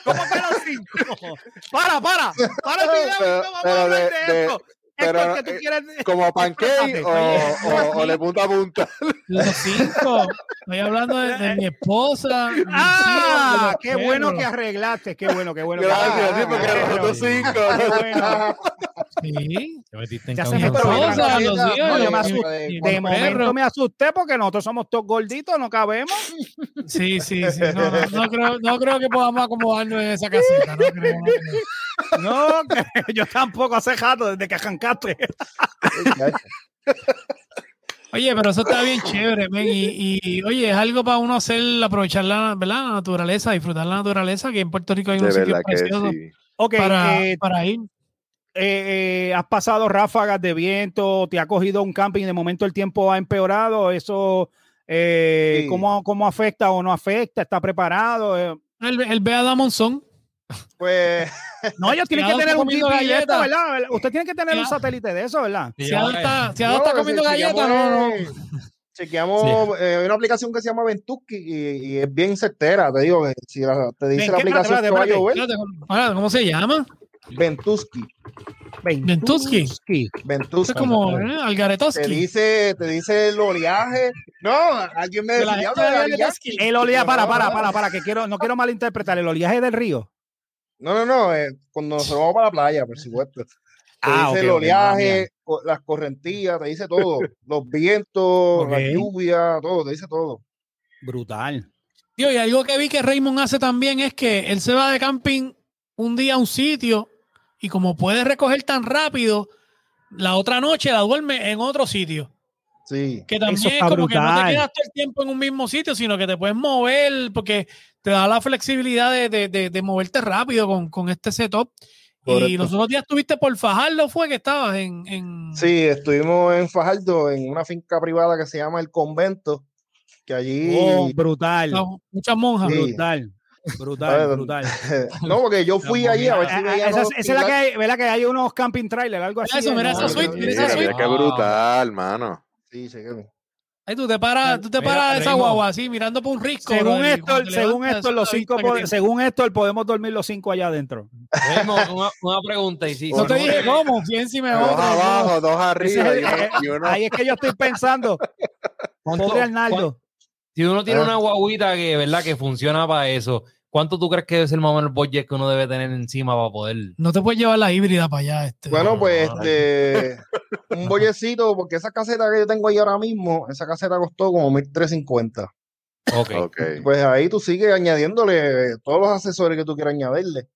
¿Cómo que los cinco? Para, para. Para el video. Pero- no vamos a pero hablar de- de, de- esto. Pero, Héctor, que tú eh. Como pancake o, o, o de punta a punta. Los cinco. Estoy hablando de, de mi esposa. Ah, qué bueno que arreglaste. Qué bueno, qué bueno. que Gracias, sí, porque Qué los bueno. otros cinco. Bueno. Sí. Te metiste en Ya se camino. me esposa, los no, yo asusté. mi- De mi momento perro. me asusté porque nosotros somos todos gorditos, no cabemos. Sí, sí, sí. No, no, no creo, no creo que podamos acomodarnos en esa casita. No creo, no creo. No, que yo tampoco hace rato desde que arrancaste. Oye, pero eso está bien chévere, men. Y, y, oye, es algo para uno hacer, aprovechar la, ¿verdad? la naturaleza, disfrutar la naturaleza, que en Puerto Rico hay De unos sitios verdad que preciosos sí. Ok, para, eh, para ir. eh, eh, has pasado ráfagas de viento, te ha cogido un camping y de momento el tiempo ha empeorado. Eso, eh, Sí. ¿cómo, ¿cómo afecta o no afecta? ¿Está preparado? Eh, El, el Bea da Monzón. Pues no, ellos tienen que tener un comiendo GPS, galletas. ¿verdad? Usted tiene que tener un satélite de eso, ¿verdad? Si Ada ahora- está, comiendo si galletas, no, no. eh, Chequeamos eh, hay una aplicación que se llama Ventuski y, y es bien certera, te digo, que si la- te dice Ven, la aplicación Espérate, que va a espérate, llover, Espérate, ¿cómo- ahora, ¿Cómo se llama? Ventuski, Ventuski. Ventuski. Es como eh, Te Algaretoski. dice, te dice el oleaje. No, alguien me De decía, gente "Diablo, de Daddy Algaretoski. Yankee". El oleaje, para, para, para, para, que quiero, no quiero malinterpretar. El oleaje del río. No, no, no, eh, cuando nos vamos para la playa, por supuesto. Te Ah, dice el oleaje, las correntías, te dice todo. Los vientos, Ok. la lluvia, todo, te dice todo. Brutal. Tío, y algo que vi que Raymond hace también es que él se va de camping un día a un sitio y como puede recoger tan rápido, la otra noche la duerme en otro sitio. Sí. Que también Eso es está como que no te quedas todo el tiempo en un mismo sitio, sino que te puedes mover porque te da la flexibilidad de, de- de- de moverte rápido con, con este setup. Y los otros días estuviste por Fajardo, fue que estabas en. en Sí, estuvimos en Fajardo, en una finca privada que se llama El Convento, que allí... Oh, brutal. muchas monjas. Sí. Brutal. Brutal, brutal. no, porque yo fui allí a ver si ah, veía Esa, los esa es la que hay, ¿verdad? Que hay unos camping trailer, algo así. Eso, mira ¿no? esa suite, mira esa suite. mira qué brutal, mano. Sí. Ahí tú te paras, tú te Mira, paras de esa Raymond. guagua así, mirando por un risco. Según brother, y te según levantas, esto, los cinco, vista que tienes. según podemos dormir los cinco allá adentro. Una, una pregunta. Y si, No te dije cómo, si encima de Dos otro. abajo, dos Ese arriba. es y el- uno- y uno- ahí es que yo estoy pensando, ¿cuánto- pobre Arnaldo. Si uno tiene Ah. una guaguita que, ¿verdad? que funciona para eso, ¿cuánto tú crees que debe ser más o menos el budget que uno debe tener encima para poder? No te puedes llevar la híbrida para allá. Este. Bueno, pues este, un bollecito, porque esa caseta que yo tengo ahí ahora mismo, esa caseta costó como 1350. Ok. Ok. Pues ahí tú sigues añadiéndole todos los accesorios que tú quieras añadirle.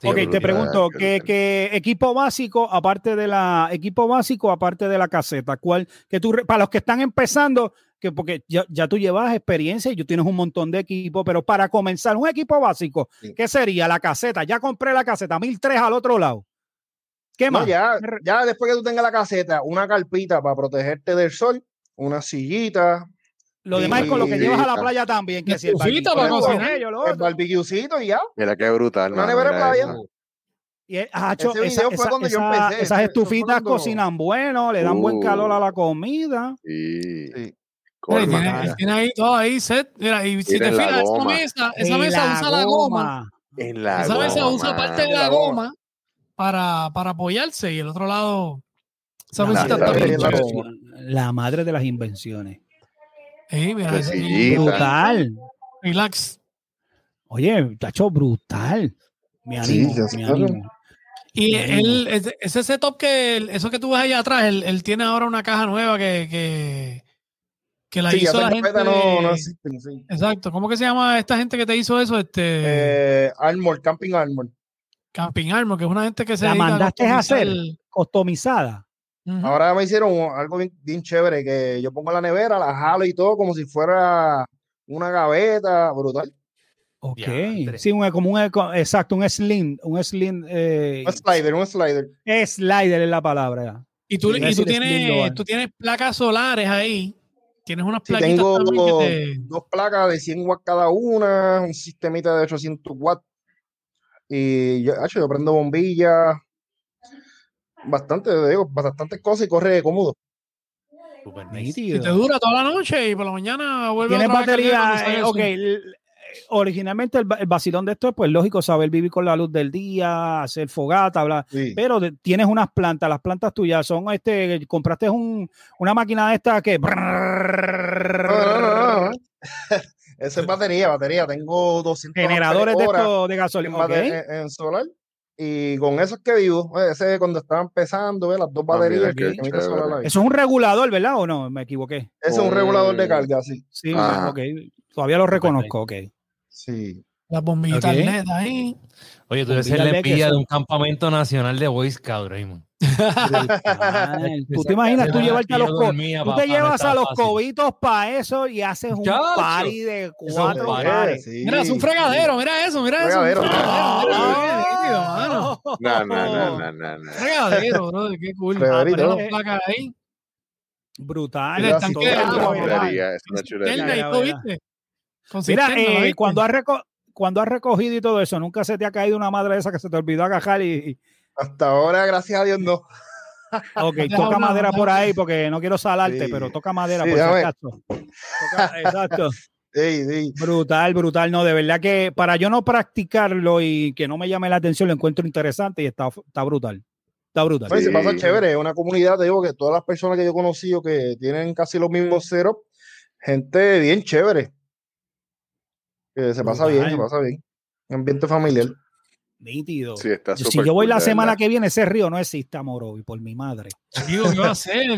Sí, ok, te pregunto, brutal. ¿qué, qué equipo básico, aparte de la equipo básico, aparte de la caseta? ¿Cuál, que tú, para los que están empezando, que porque ya, ya tú llevas experiencia y tú tienes un montón de equipos, pero para comenzar un equipo básico, Sí. ¿qué sería? La caseta, ya compré la caseta, 1003 al otro lado. ¿Qué No, más? ya, ¿Qué re- ya después que tú tengas la caseta, una carpita para protegerte del sol, una sillita, Lo demás es con lo que llevas a la playa también, que si el para cocinar. el barbecuecito y ya. Mira qué brutal, Una nevera playa. eso. Y, acho, Ese esa- video fue esa- cuando yo esa- empecé, Esas estufitas cuando- cocinan bueno, le dan buen Uh. calor a la comida. Sí. Sí. Tiene, ahí todo ahí set. Mira, y si te fijas, esa mesa, esa mesa usa la goma. En la Esa mesa usa parte de la La goma. goma para, para apoyarse y el otro lado. Esa La está bien la madre de las invenciones. Sí, mira. Brutal. relax. Oye, tacho, brutal. Me animo, sí, me animo. Y él, ese, ese setup que, eso que tú ves allá atrás, él, él tiene ahora una caja nueva que, que, que la Sí, hizo la gente. no, no de- existen, sí. Exacto. ¿Cómo que se llama esta gente que te hizo eso? Este Eh, Armor, Camping Armor. Camping Armor, que es una gente que se ¿La mandaste a hacer? Customizada. Ahora me hicieron algo bien, bien chévere, que yo pongo la nevera, la jalo y todo como si fuera una gaveta, brutal. Ok. Sí, un, como un, exacto, un slim, un slim, eh, Un slider, un slider. slider es la palabra. Y tú, Sí, y tú tienes, tú tienes placas solares ahí. Tienes unas Sí, plaquitas tengo también que te. dos placas de 100 watts cada una, un sistemita de 800 watts. Y yo, hacho, yo prendo bombillas, bastante, digo, bastantes cosas y corre cómodo. Super nice. Y Nítido. te dura toda la noche y por la mañana vuelve Tienes batería, eh, ok. Eh, Originalmente el, vacilón de esto es pues lógico saber vivir con la luz del día, hacer fogata, bla, Sí. pero de- tienes unas plantas, las plantas tuyas son este, compraste un, una máquina de esta que No, no, no, no. Esa es batería, batería. Tengo 200 generadores de esto de en, gasolina, en- en solar. Y con eso es que vivo. Eh, Ese cuando estaba empezando, ¿ves? las dos Ah, baterías que. Eso es un regulador, ¿verdad? ¿O no? Me equivoqué. Ese es un regulador de Con- carga, sí. Sí, Ajá. ok. Todavía lo reconozco, ok. Sí. Las bombillitas Ok. LED ahí. Oye, tú debes ser la eso- de un campamento nacional de Boy Scout, Raymond. Tú te imaginas tú llevarte a los dormía, tú papá, te no llevas a los fácil. cobitos para eso y haces un Muchacho, party de cuatro party. pares. Sí. Mira, es un fregadero, mira eso, mira eso. un Fregadero. fregadero, Ah. nítido, mano. No, no, no, no, no, no. Fregadero, bro, qué cool. Fregadero. Ah, pero las placas ahí. Brutal. Es una chulería, mira. Es una Cisterna chulería. y Ya, todo, ya. ¿viste? Con Mira, cisterna, ¿lo eh, cuando, has reco- cuando has recogido y todo eso, nunca se te ha caído una madre de esa que se te olvidó agajar y, Hasta ahora, gracias a Dios, no. ok, toca madera por ahí porque no quiero salarte, Sí. pero toca madera Sí, por si acaso. Toca- exacto. Sí, sí. Brutal, brutal. No, de verdad que para yo no practicarlo y que no me llame la atención, lo encuentro interesante y está, está brutal. Está brutal. Pues, se pasa chévere, es una comunidad, te digo que todas las personas que yo he conocido que tienen casi los mismos ceros, gente bien chévere. Que se pasa bien, se pasa bien. Ambiente familiar. Nítido. Sí, está si yo voy cool, la semana verdad. que viene, ese río no existe, Morovi, por mi madre. Digo, ¿qué va a hacer?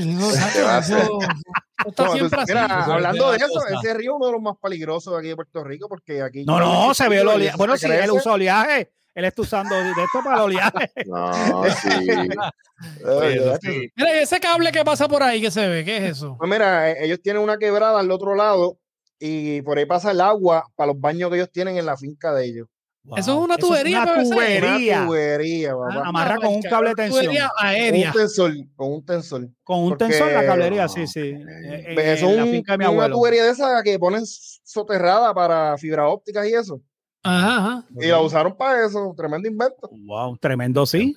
Hablando de eso, cosa. ese río es uno de los más peligrosos de aquí de Puerto Rico, porque aquí. No, no, se ve el oleaje. Bueno, sí, sí, él usa oleaje. Él está usando de esto para el oleaje. No, sí. Mira, ¿y ese cable que pasa por ahí que se ve, ¿qué es eso? Pues mira, eh, ellos tienen una quebrada al otro lado y por ahí pasa el agua para los baños que ellos tienen en la finca de ellos. Eso es una tubería, Una tubería. Una tubería, papá. Ah, Amarra con un cable de tensión. Tubería con aérea. un tensor, con un tensor. Con un Porque- tensor la cablería, sí, sí. Eh, Pues eso es un- una tubería de esa que ponen soterrada para fibra óptica y eso. Ajá, ajá. Y la usaron para eso, tremendo invento. Wow, tremendo, sí.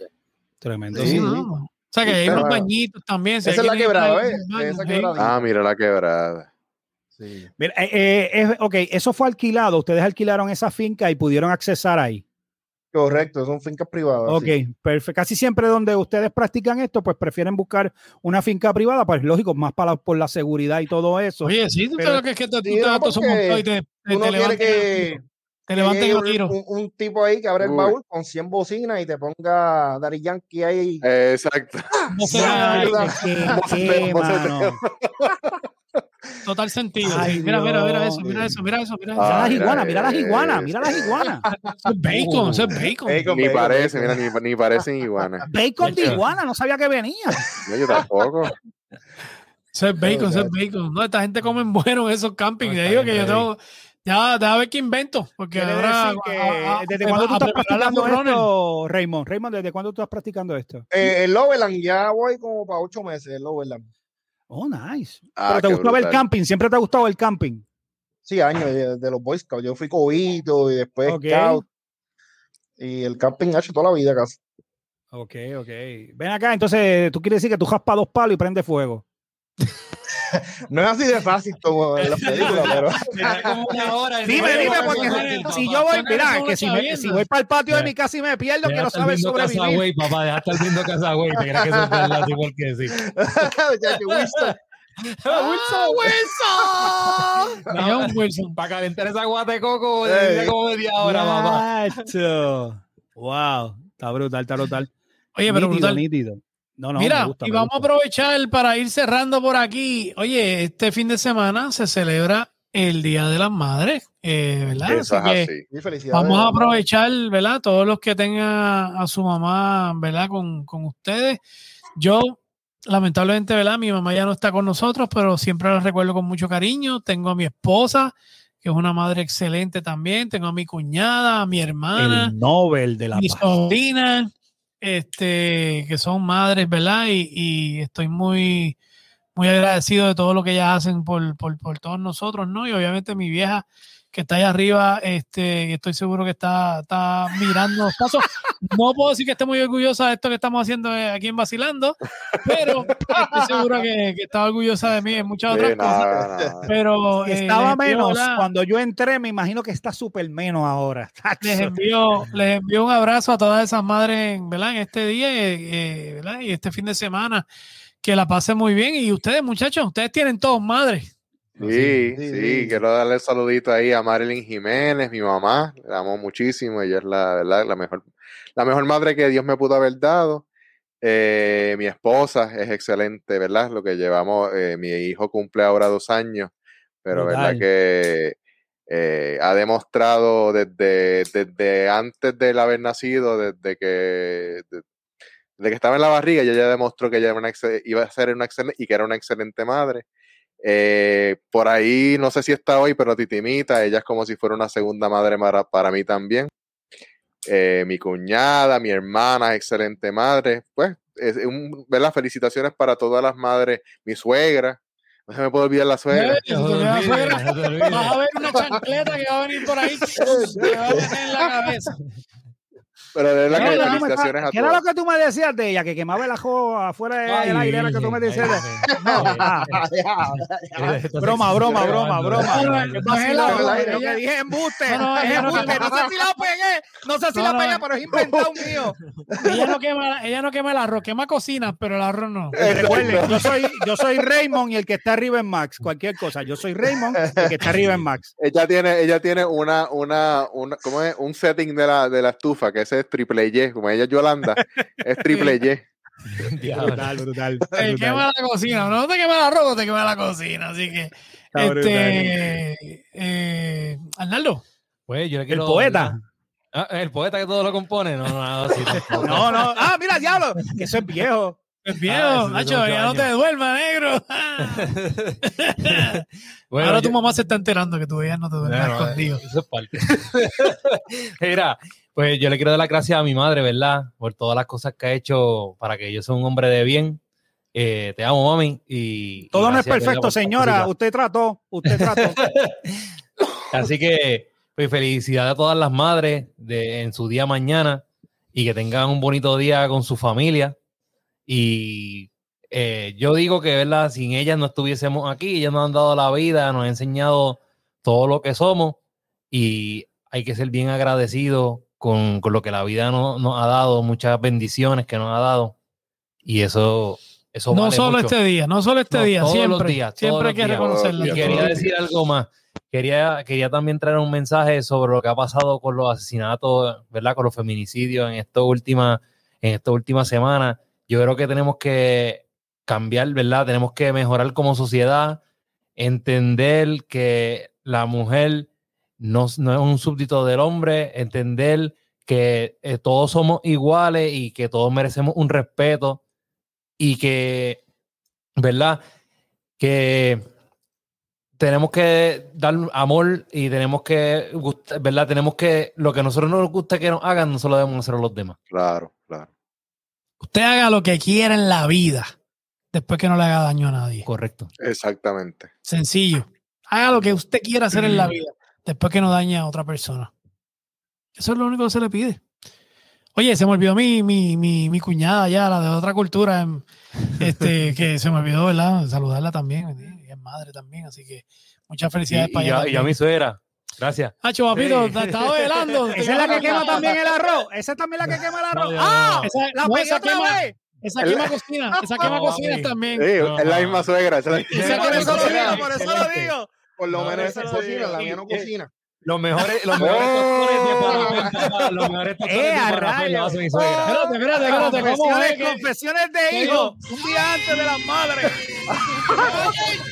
Tremendo, Sí, sí. Sí, ¿no? O sea que hay unos bañitos también. Esa es la quebrada, quebrada. Ah, mira la quebrada. Sí. Mira, eh, eh, ok, eso fue alquilado. Ustedes alquilaron esa finca y pudieron accesar ahí. Correcto, son fincas privadas. Ok, sí. perfecto. Casi siempre donde ustedes practican esto, pues prefieren buscar una finca privada, pues lógico, más para, por la seguridad y todo eso. Oye, sí, tú Pero- sabes que es que te, tú te montado y te, te, Uno te levanten un, tiro. un- un tipo ahí que abre el baúl con 100 bocinas y te ponga Daddy Yankee ahí. Exacto. No se Total sentido. Ay. Mira, mira, mira eso, mira eso, mira eso, mira las iguanas, mira las iguanas, mira las iguanas. Eso es bacon, eso es bacon. Bacon, Ni bacon, parece, bacon. mira, ni, ni parecen iguanas. Bacon de iguana, no sabía que venía. No, yo tampoco. Eso es bacon, eso es bacon. No, esta gente come bueno en esos campings. Te digo que yo tengo. Ya, déjame ver qué invento. Porque ahora. decir que, a- a- ¿Desde cuándo tú estás practicando esto, Raymond? Raymond, ¿desde cuándo tú estás practicando esto? Eh, el Overland, ya voy como para ocho meses, el Overland. Oh, nice. Ah, Pero te qué gustaba el brutal. camping, siempre te ha gustado el camping. Sí, años de, de los Boy Scouts. Yo fui cobito y después Ok. Scout. Y el camping ha hecho toda la vida casi. Ok, ok. Ven acá, entonces tú quieres decir que tú jaspas dos palos y prende fuego. No es así de fácil como en las películas, pero. Dime, dime, porque si- yo voy, mira, que si, me- voy para el patio de mi casa y me pierdo, Deja quiero estar saber viendo sobrevivir. Casagüey, papá, deja estar viendo Casagüey. Te crees que verdad, así porque sí. Ya que Winston, Es un Wilson. Para calentar esa guata de coco, de como media hora, papá. Wow, está brutal, está brutal. Oye, pero Nítido, brutal. No, no, Mira, me gusta, y me vamos a aprovechar para ir cerrando por aquí. Oye, este fin de semana se celebra el Día de las Madres, eh, ¿verdad? Eso es Así que así. vamos a aprovechar, ¿verdad? Todos los que tengan a su mamá, ¿verdad? Con, con ustedes. Yo, lamentablemente, ¿verdad? Mi mamá ya no está con nosotros, pero siempre la recuerdo con mucho cariño. Tengo a mi esposa, que es una madre excelente también. Tengo a mi cuñada, a mi hermana El Nobel de la mi Paz. sobrina, este, que son madres, ¿verdad? Y, y estoy muy, muy agradecido de todo lo que ellas hacen por, por, por todos nosotros, ¿no? Y obviamente mi vieja, que está ahí arriba, este, y estoy seguro que está, está mirando los pasos. No puedo decir que esté muy orgullosa de esto que estamos haciendo eh, aquí en Vacilando, pero estoy seguro que, que está orgullosa de mí en muchas otras Sí, cosas. nada, nada. Pero eh, Estaba menos. Cuando yo entré, me imagino que está súper menos ahora. les envío, les envío un abrazo a todas esas madres en, ¿verdad? en este día eh, ¿verdad? y este fin de semana. Que la pasen muy bien. Y ustedes, muchachos, ustedes tienen todos madres. Sí, Sí, quiero darle un saludito ahí a Marilyn Jiménez, mi mamá, la amo muchísimo, ella es la, ¿verdad? la mejor, la mejor madre que Dios me pudo haber dado. Eh, mi esposa es excelente, ¿verdad? Lo que llevamos, eh, mi hijo cumple ahora dos años, pero verdad que eh, ha demostrado desde, desde antes de él haber nacido, desde que, de- desde que estaba en la barriga, ella ya demostró que ella era una iba a ser una excelente y que era una excelente madre. Eh, por ahí, no sé si está hoy, pero Titimita, ella es como si fuera una segunda madre para, para mí también. Eh, mi cuñada, mi hermana, excelente madre. Pues, es un, ¿verdad? Felicitaciones para todas las madres. Mi suegra, no se me puede olvidar la suegra. No. Vas a ver una chancleta que va a venir por ahí, que va a tener en la cabeza. Pero de verdad ¿Qué que era, felicitaciones a ¿Qué era lo que tú me decías de ella? Que quemaba el ajo afuera del aire. Era que tú me decías. ay, No, Esta broma, broma, broma, broma. Es Lo ella- que dije es embuste. No, no, es ella no embuste. No sé si la pegué. No sé si No, la pegué, pero es inventado mío. Ella no quema, ella no quema el arroz, quema cocinas, pero el arroz no. Recuerden, yo soy, yo soy Raymond y el que está arriba es Max. Cualquier cosa. Yo soy Raymond y el que está arriba es Max. Ella tiene, ella tiene una, una, una, ¿cómo es? Un setting de la, de la estufa, que ese es triple Y, como ella es Yolanda, es triple Y. Brutal, brutal. Te quema la cocina, no te quema el arroz, te quema la cocina. Así que, Está este, eh, Arnaldo, Pues yo le El poeta. Ah, el poeta que todo lo compone. No, no, no, sí. No, no. Ah, mira, diablo. Que eso es viejo. es viejo, Ah, Nacho, ya no te duermas, negro. Bueno, Ahora yo- tu mamá se está enterando que tú ya no te duermes Bueno, escondido. Eso es parte. Mira, pues yo le quiero dar las gracias a mi madre, ¿verdad? Por todas las cosas que ha hecho para que yo sea un hombre de bien. Eh, te amo, mami. Y, y Todo no es perfecto, señora. Usted trató. Usted trató. Así que, pues felicidades a todas las madres de, en su día mañana y que tengan un bonito día con su familia. Y eh, yo digo que, ¿verdad? Sin ellas no estuviésemos aquí, ellas nos han dado la vida, nos han enseñado todo lo que somos y hay que ser bien agradecidos con, con lo que la vida no- nos ha dado, muchas bendiciones que nos ha dado. Y eso, eso No vale solo mucho. este día, no solo este No, día, todos los siempre. días, todos siempre hay los que días. reconocerlo. Y quería los decir algo más. Quería, quería también traer un mensaje sobre lo que ha pasado con los asesinatos, ¿verdad? Con los feminicidios en esta última, en esta última semana. Yo creo que tenemos que cambiar, ¿verdad? Tenemos que mejorar como sociedad, entender que la mujer no, no es un súbdito del hombre, entender que eh, todos somos iguales y que todos merecemos un respeto y que, ¿verdad? Que tenemos que dar amor y tenemos que, ¿verdad? Tenemos que, lo que a nosotros nos gusta que nos hagan, no se lo debemos hacer a los demás. Claro, claro. Usted haga lo que quiera en la vida, después que no le haga daño a nadie. Correcto. Exactamente. Sencillo. Haga lo que usted quiera hacer en la vida, después que no dañe a otra persona. Eso es lo único que se le pide. Oye, se me olvidó mi, mi, mi, mi cuñada ya, la de otra cultura, em, este, que se me olvidó, ¿verdad? Saludarla también. y Es madre también, así que muchas Y, felicidades y para ya, ella. y a mi suegra. Gracias. Hacho, papito, Sí. te estaba velando. Esa es la que quema también el arroz. Esa es también la que quema el arroz. No, ¡Ah! Esa, ¡La no, esa otra quema, vez! esa quema cocina, esa quema No, mami. también. Sí, No, es la misma suegra. esa es la- Esa Por quema eso lo cocina. digo, por eso lo digo. Por lo No, menos esa cocina, digo. la mía no cocina. Los mejores, los mejores tostones de parafén, papá, los mejores tostones ¡Eh, de a parafén rayos! lo hace mi suegra. Espérate, espérate, espérate. ¿Cómo Confesiones, es que- confesiones de ¿Qué hijo. Un día antes de las madres.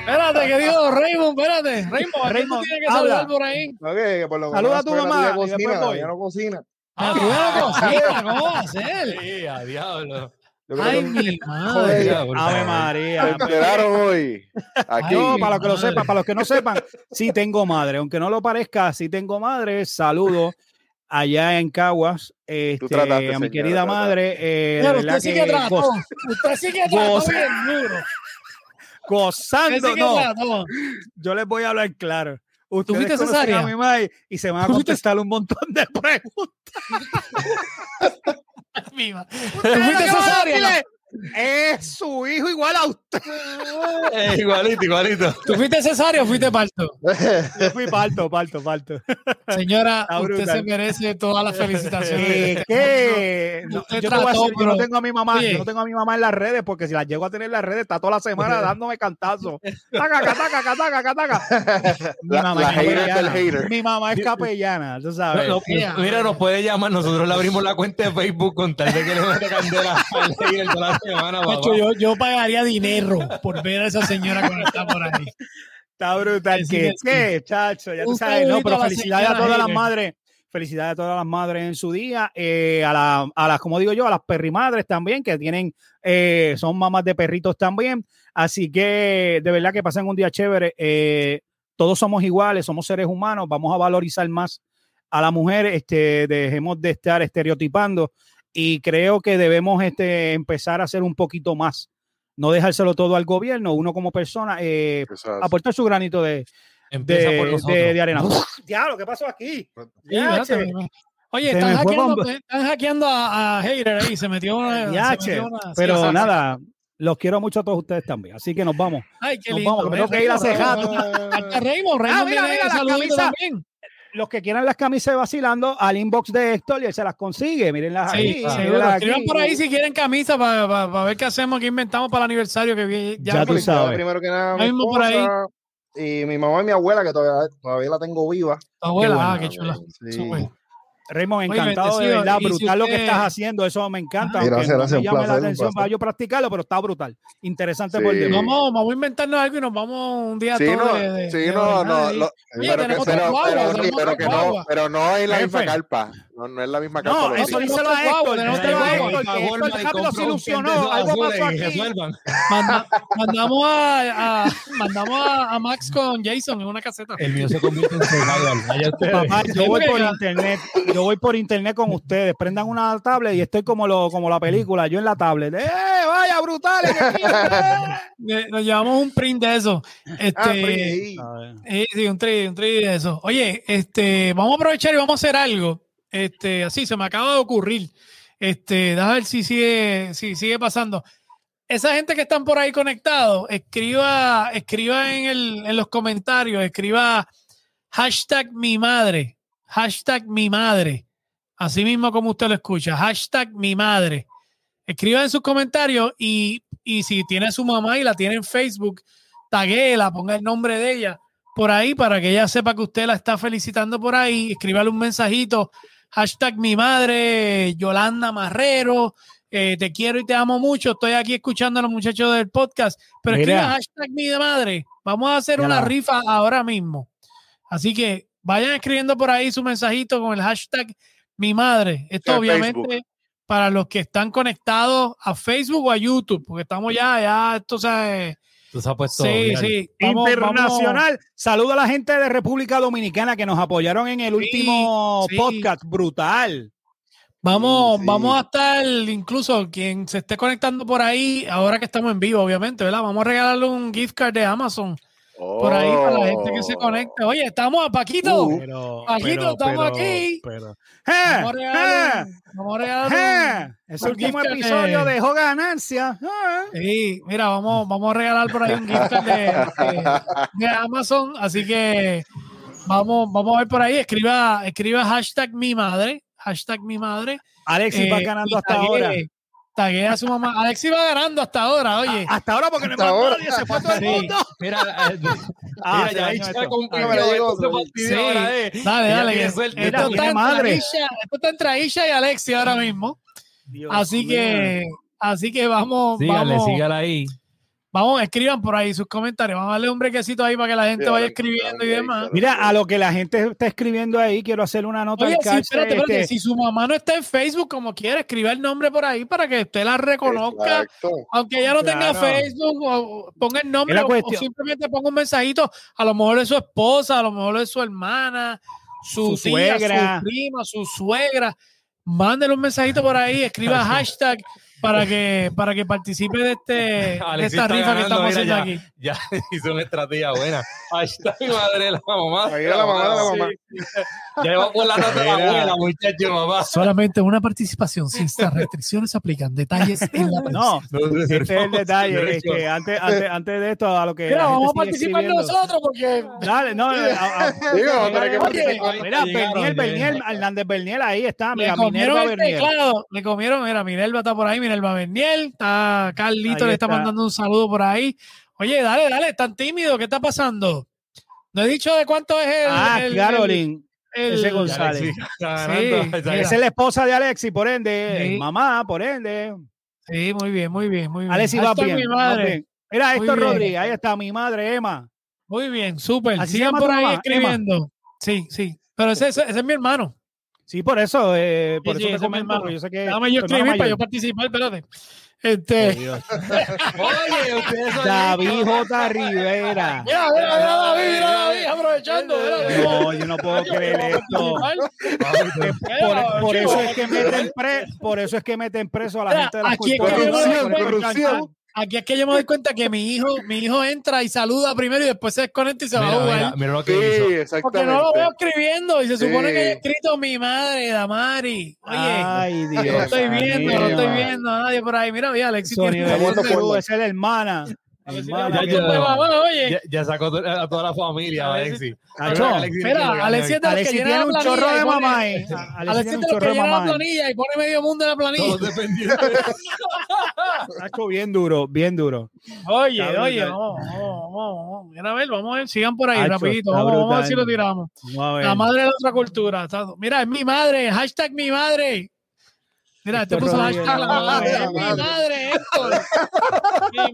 Espérate, querido Raymond, espérate. Raymond, ¿a quién tú Raymond, tienes que saludar por ahí? No, que, que por lo menos Saluda a tu mamá, cocina, mía no cocina. Ah, tú ya lo cocinas, ¿cómo va a ser? Sí, a diablo. Ay, que- mi madre. Joder, Ave María. enteraron hoy. Aquí. Yo, para los que lo sepan, para los que no sepan, sí tengo madre. Aunque no lo parezca, sí tengo madre. Saludos allá en Caguas. Este, trataste, a mi señora, querida trataste. madre. eh, Pero usted sí que trató. goz- Usted sí que trató goza- bien duro. Usted gozando. sí no, yo les voy a hablar claro. Ustedes fuiste conocen cesárea? a mi madre y se van a ¿Tú fuiste- contestar un montón de preguntas. Viva. ¿Tú Ustedes lo fuiste cesárea? Es su hijo igual a usted. Eh, igualito, igualito. ¿Tú fuiste cesárea o fuiste parto? Yo fui parto, parto, parto. Señora, usted se merece todas las felicitaciones. Eh, ¿qué? No, Usted yo, te trató, decir, yo no tengo a mi mamá, yo no tengo a mi mamá en las redes porque si la llego a tener en las redes está toda la semana dándome cantazos. Taca, taca, taca, taca, taca, taca. Mi mamá la es hater. Mi mamá es capellana, tú sabes. No, no, mira, nos puede llamar. Nosotros le abrimos la cuenta de Facebook con tal de que le mete candela al hater semana. Macho, yo, yo pagaría dinero por ver a esa señora conectada por ahí. Está brutal. Sí, ¿Qué, sí. qué, chacho? Ya tú sabes, no, pero felicidades a todas las madres. Felicidades a todas las madres en su día. eh, a, la- a las, como digo yo, a las perrimadres también, que tienen, eh, son mamás de perritos también. Así que de verdad que pasen un día chévere. eh, todos somos iguales, somos seres humanos. Vamos a valorizar más a la mujer. Este, dejemos de estar estereotipando. Y creo que debemos este, empezar a hacer un poquito más. No dejárselo todo al gobierno, uno como persona, eh, aportar su granito de, por de, de, de arena. Diablo, ¿qué pasó aquí? Yache. me- Oye, Se están hackeando, están hackeando a, a Hater ahí, se metió una. se Yache. metió una- Pero sí, nada, los quiero mucho a todos ustedes también. Así que nos vamos. Ay, qué nos lindo. vamos, que tengo que ir a Raymond, cejar. Raymond. Raymond, Ah, mira, mira, camisas. también. Los que quieran las camisas de vacilando, al inbox de Héctor y él se las consigue. Mírenlas Sí, ahí. mírenlas aquí. por ahí si quieren camisa para ver qué hacemos, qué inventamos para el aniversario que viene. Ya tú sabes. Primero que nada, mi mismo por ahí. y mi mamá y mi abuela, que todavía, todavía la tengo viva. Tu abuela, Qué ah, qué chula. Sí. Raymond, encantado de verdad. Y si Brutal lo que usted- estás haciendo. Eso me encanta. Ah, aunque gracias, no gracias, me un placer, la atención para yo practicarlo, pero está brutal. Interesante Sí. por Dios. Vamos, vamos a inventarnos algo y nos vamos un día Sí, todos no, de, de- sí, de no, no, lo- Oye, pero, que, pero, dos guaguas, pero, tenemos pero que no, pero no es la misma carpa. No, no es la misma carpa. No, eso díselo a Héctor. a guaguas. que Héctor rápido se ilusionó. Algo pasó aquí. Manda- mandamos a, a- mandamos a, a Max con Jason en una caseta. El mío se convierte en usted. Sí, yo voy por internet, yo voy por internet con ustedes. Prendan una tablet y estoy como lo, como la película, yo en la tablet. ¡Eh, vaya brutales! que Eh, Nos llevamos un print de eso. Este, Ah, Free. eh, sí, un tri, un tri de eso. Oye, este, vamos a aprovechar y vamos a hacer algo. Este, así se me acaba de ocurrir. Este, déjame ver si sigue, si sigue pasando. Esa gente que están por ahí conectados, escriba, escriba en, el, en los comentarios, escriba hashtag mi madre, hashtag mi madre, así mismo como usted lo escucha, hashtag mi madre. Escriba en sus comentarios y, y si tiene a su mamá y la tiene en Facebook, taguéela, ponga el nombre de ella por ahí para que ella sepa que usted la está felicitando por ahí. Escríbale un mensajito, hashtag mi madre, Yolanda Marrero, eh, te quiero y te amo mucho. Estoy aquí escuchando a los muchachos del podcast, pero Mira. escriba hashtag mi madre. Vamos a hacer Ya una rifa ahora mismo. Así que vayan escribiendo por ahí su mensajito con el hashtag mi madre. Esto En obviamente Facebook. para los que están conectados a Facebook o a YouTube, porque estamos ya, ya, esto se... Tú se has puesto. Sí, sí. vamos- Internacional. Saludo a la gente de República Dominicana que nos apoyaron en el último sí. podcast. Brutal. Vamos, vamos a estar, incluso quien se esté conectando por ahí, ahora que estamos en vivo, obviamente, ¿verdad? Vamos a regalarle un gift card de Amazon por ahí para la gente que se Oh. conecte. Oye, estamos a Paquito. Uh. Pero, Paquito, estamos aquí. pero- Vamos a regalarle ¡Eh! Ese un último episodio de- dejó ganancia. ¡Eh! Sí, mira, vamos, vamos a regalar por ahí un gift de, de- de Amazon. Así que vamos, vamos a ver por ahí. Escriba, escriba hashtag mi madre. Hashtag mi madre. Alexis va Eh, ganando hasta ahora. Taguee a su mamá. Alexis va ganando hasta ahora, oye. Hasta ahora porque no Hasta ahora. nadie, se fue todo el Sí. mundo. Mira, eh, Ah, mira, se ya ahí está con Ah, otro. Sí. ahora, eh. Dale, dale. que-. Esto, está entre madre. Aisha, esto está entre Aisha y Alexia ahora mismo. Dios Así que, así que vamos, Sígale, vamos, sígala ahí. Vamos, escriban por ahí sus comentarios. Vamos a darle un brequecito ahí para que la gente Sí, vaya escribiendo y demás. Mira, a lo que la gente está escribiendo ahí, quiero hacer una nota Oye, sí, espérate, espérate. este, Si su mamá no está en Facebook, como quiera, escriba el nombre por ahí para que usted la reconozca. Exacto. Aunque ella no tenga. Facebook, o, ponga el nombre o- simplemente ponga un mensajito. A lo mejor es su esposa, a lo mejor es su hermana, su, Su tía, suegra. su prima, su suegra. Mándele un mensajito por ahí, escriba hashtag para que, para que participe de, este, de esta rifa que ganando, estamos mira, haciendo ya. aquí. Ya hizo una estrategia buena. Ahí está mi madre, la mamá. Ahí la mamá la mamá. Ya le va por la nota de la abuela, muchacho, mamá. Solamente una participación sin estas restricciones se aplican. Detalles en la No, No, este es el detalle. Este, antes, antes, antes de esto, a lo que. Mira, vamos a participar nosotros porque Dale, no, a- a- Digo, a que Oye, participar. Mira, Berniel, Berniel. Hernández Berniel, ahí está. Mira, comieron Minerva el Berniel. teclado. Le comieron, mira, Minerva está por ahí, Minerva Berniel. Está Carlito, Ahí le está, está. mandando un saludo por ahí. Oye, dale, dale, tan tímido, ¿qué está pasando? No he dicho de cuánto es el. Ah, el- Carolyn. el- ese González. Alexis ganando. Sí, Esa es la esposa de Alexi, por ende. Sí. Mamá, por ende. Sí, muy bien, muy bien, muy bien. Alexi va bien, mi va madre. bien. Mira, Héctor. Rodríguez, ahí está mi madre, Emma. Muy bien, súper. Sigan por ahí mamá, escribiendo. Sí, sí. Pero ese, ese- ese es mi hermano. Sí, por eso, eh, por Sí, eso sí, te comento, yo sé que. Déjame yo escribir para yo participar, espérate. Este. Oye, ustedes son David J. Rivera. Mira, mira, mira, David, mira, David, aprovechando. mira, No, yo no puedo creer esto. Por, por eso es que meten pre- por eso es que meten preso a la gente de la aquí es Aquí es que yo me doy cuenta que mi hijo, mi hijo entra y saluda primero y después se desconecta y se va a jugar. mira, mira lo que Sí, hizo. Porque exactamente. no lo veo escribiendo y se supone Sí. que haya escrito mi madre, Damari. Oye, Ay, Dios. no estoy viendo, no estoy viendo a nadie por ahí. Mira, mira, Alexis tiene es la hermana. Que- ya, sacó a toda la familia, que Mira. Alexis es de tiene un chorro de mamá. tiene es de los chorro que llena la planilla y pone medio mundo en la planilla. Nacho, bien duro, bien duro. Oye, oye, vamos, vamos, vamos, a ver, vamos a ver, sigan por ahí rapidito. Vamos, vamos a ver si lo tiramos. La madre de la otra cultura. Mira, es mi madre, hashtag mi madre. Mira, Héctor puso hashtag la madre. mi madre, Héctor.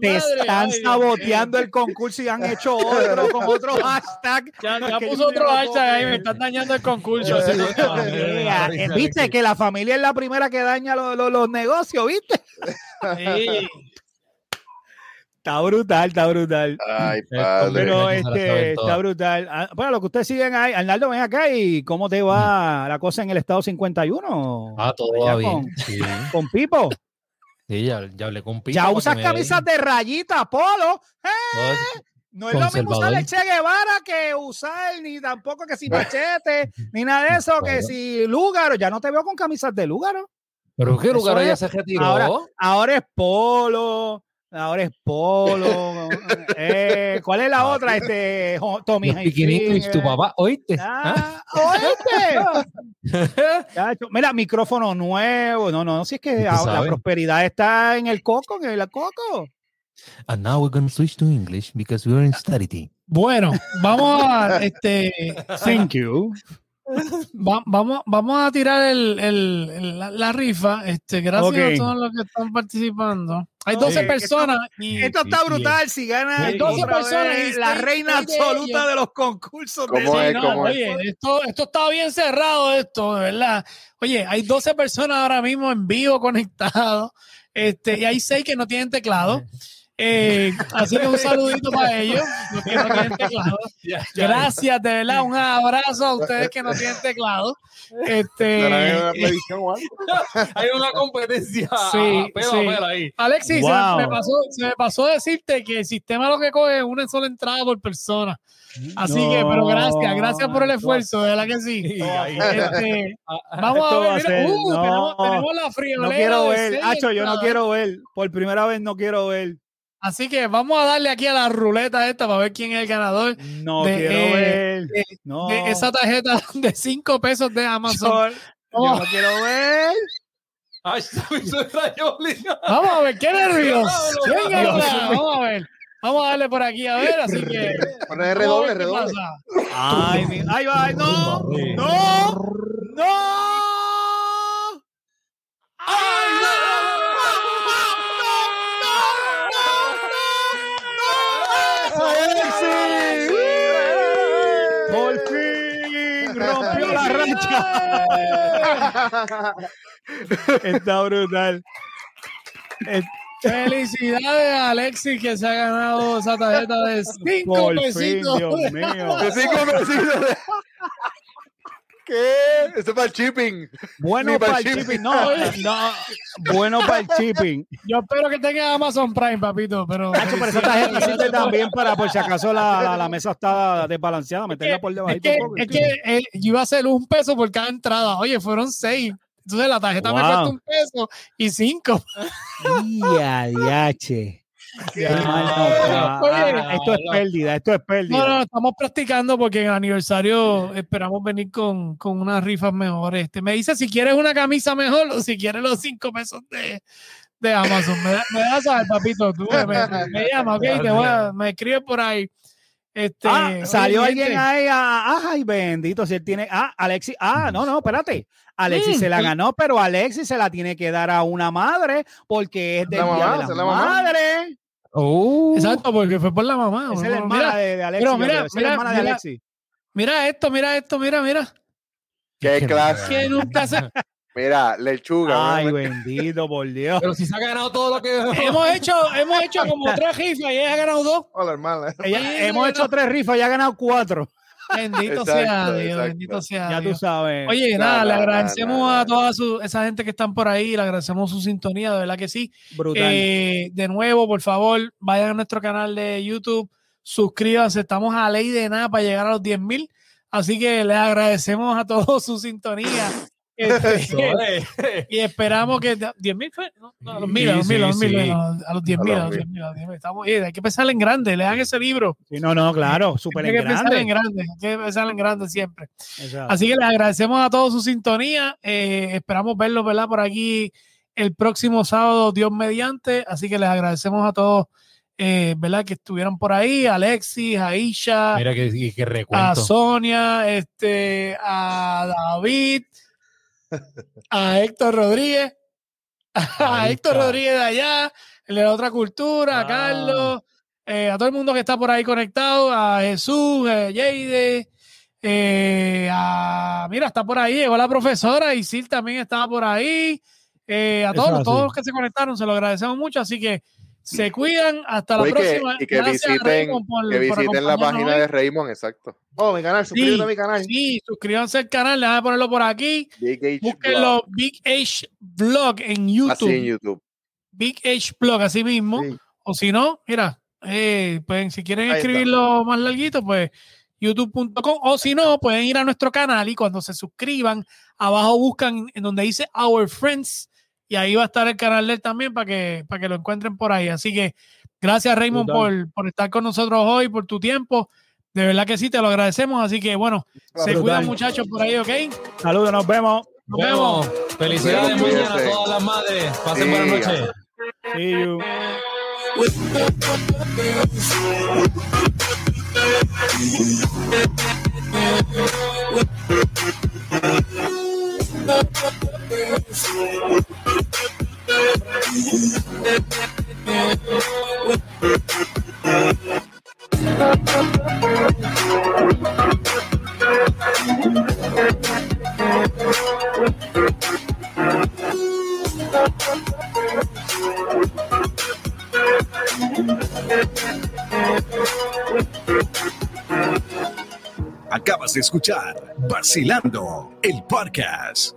Te están saboteando el concurso y han hecho otro con otro hashtag. Ya, No, ya puso otro hashtag ahí, me están dañando el concurso. Eh, viste que la familia es la primera que daña los negocios, ¿viste? sí. Está brutal, está brutal. Ay, Eh, padre. Pero este está brutal. Ah, Bueno, lo que ustedes siguen ahí, Arnaldo, ven acá y cómo te va la cosa en el estado 51 Ah, todo Allá va bien. con- Sí, con Pipo. sí, ya, ya hablé con Pipo. ya para usas que me camisas de rayita, polo. dé- todo- No es lo mismo usar el Che Guevara que usar ni tampoco que si machete, ni nada de eso, que Bueno. si Lúgaro. Ya no te veo con camisas de Lúgaro. ¿Pero qué Eso lugar es- ya se retiró? Ahora, ahora es polo. Ahora es polo. eh, ¿Cuál es la otra? Este, Tommy Los piquinitos, tu papá, ¿oíste? ¿Ah? Ah, ¿oíste? Mira, micrófono nuevo. No, no, si es que la sabes. prosperidad está en el coco, en el coco. And now we're going to switch to English because we're in study team. Bueno, vamos a este Thank you. Va- vamos, vamos a tirar el, el- el- la, la rifa. Este, gracias Ok. a todos los que están participando. Hay 12 Oye, personas y Esto está brutal. Si gana Sí, doce otra personas vez y la reina absoluta de los concursos. de- ¿Cómo Sí, es? no, ¿Cómo es? oye, esto, esto está bien cerrado, esto, de verdad. Oye, hay 12 personas ahora mismo en vivo conectados, este, y hay 6 que no tienen teclado. Eh, así que un saludito para ellos, los que no tienen teclado. Gracias, de verdad, un abrazo a ustedes que no tienen teclado. Este. Hay una competencia. Sí, pelo sí. a pelo ahí. Alexis, se, me pasó, se me pasó decirte que el sistema lo que coge es una sola entrada por persona. Así No, que, pero gracias, gracias por el esfuerzo, de verdad que sí. Este, vamos Esto a ver, va a mira, ser- uh, no, tenemos, tenemos la friolera. No quiero ver. Hacho, yo no quiero ver. Por primera vez no quiero ver. Así que vamos a darle aquí a la ruleta esta para ver quién es el ganador No De, quiero eh, ver. de- no. de esa tarjeta de 5 pesos de Amazon. Yo, yo no quiero ver. Ay, se me hizo el rayoli. Vamos a ver, qué nervios. Vamos a ver. Vamos a darle por aquí a ver, así que. Poner redoble, redoble. Ay, mi- ahí va. ay, No. No. No. Ay, no. Racha. Está brutal. Es- Felicidades a Alexis que se ha ganado esa tarjeta de 5 Por fin, pesitos. Dios mío. De cinco pesitos. ¿Qué? Eso es para el shipping. Bueno para el shipping. shipping. No, no. Bueno para el shipping. Yo espero que tenga Amazon Prime, papito, pero... Nacho, pero esa tarjeta sirve también para, por si acaso la, la, la mesa está desbalanceada, meterla por debajo. Es que, es que eh, yo iba a hacer un peso por cada entrada. Oye, fueron seis. Entonces la tarjeta me cuesta un peso y cinco. Ya, Ah, esto es pérdida, esto es pérdida. No, no, estamos practicando porque en el aniversario esperamos venir con, con unas rifas mejores. Este, me dice si quieres una camisa mejor o si quieres los cinco pesos de, de Amazon. Me, da- me das saber, papito. Tú me, me, me llama, ok, te voy a- me escribe por ahí. Este, Ah, salió alguien ahí. ah, ay, bendito. Si él tiene. Ah, Alexis. Ah, no, no, espérate. Alexis Mm, se la sí. ganó, pero Alexis se la tiene que dar a una madre porque es del La día mamá, de la madre. Uh, Exacto, porque fue por la mamá. Esa es la hermana mira, de, de Alexis. pero yo mira, es la mira, hermana de mira. Alexis. mira esto, mira esto, mira, mira. ¿Qué Qué clase? Que nunca se- Mira, lechuga. Ay, ¿no? bendito, por Dios. pero si se ha ganado todo lo que. hemos hecho, hemos hecho como tres rifas y ella ha ganado dos. Hola, hermana. Ella- hemos hecho tres rifas y ha ganado cuatro. Bendito Exacto, sea Dios, exacto. bendito sea Ya tú Dios. sabes. Oye, nada, le agradecemos a toda su- esa gente que están por ahí, le agradecemos su sintonía, de verdad que sí. brutal. Eh, de nuevo, por favor, vayan a nuestro canal de YouTube, suscríbanse, estamos a ley de nada para llegar a los 10 mil, así que les agradecemos a todos su sintonía. Este, y esperamos que 10 mil fue, no, no, a los mil, a los mil, a los sí, mil, a los 10 mil, A a los los mil. 10 mil, a los 10 mil. Estamos, oye, hay que pensar en grande, lean ese libro. Sí, no, no, claro, súper Hay en que pensar en grande. grande, hay que pensar en grande siempre. Exacto. Así que les agradecemos a todos su sintonía. eh, esperamos verlos, ¿verdad? Por aquí el próximo sábado, Dios mediante. Así que les agradecemos a todos, eh, ¿verdad? Que estuvieron por ahí. A Alexis, a Isha, Mira que, que, que a. Sonia, este, a David, a Héctor Rodríguez, a Héctor. Rodríguez de allá, el de la otra cultura, a Ah. Carlos, eh, a todo el mundo que está por ahí conectado, a Jesús, a Yeide, eh, a, mira, está por ahí, llegó la profesora, Isil también estaba por ahí, eh, a todos, todos los que se conectaron, se lo agradecemos mucho, así que se cuidan, hasta la Oye, que- próxima. y que Gracias, visiten, por- que visiten la página hoy. de Raymond, exacto. Oh, mi canal, suscríbete a mi canal. Sí, suscríbanse al canal, déjame ponerlo por aquí. Big H Blog. Búsquenlo Big H Vlog en YouTube. Así en YouTube. Big H Blog, así mismo. Sí. O si no, mira, eh, pueden, si quieren Ahí está. escribirlo más larguito, pues youtube.com. O si no, pueden ir a nuestro canal y cuando se suscriban, abajo buscan en donde dice Our Friends y ahí va a estar el canal de él también para que, para que lo encuentren por ahí. Así que gracias Raymond por, por estar con nosotros hoy, por tu tiempo. De verdad que sí, te lo agradecemos. Así que bueno, se cuidan muchachos por ahí, ¿ok? Saludos, nos vemos. Nos vemos. Felicidades Cuídense. mañana a todas las madres. Pasen Sí. buenas noches. See you. Thank Acabas de escuchar Vacilando, el podcast.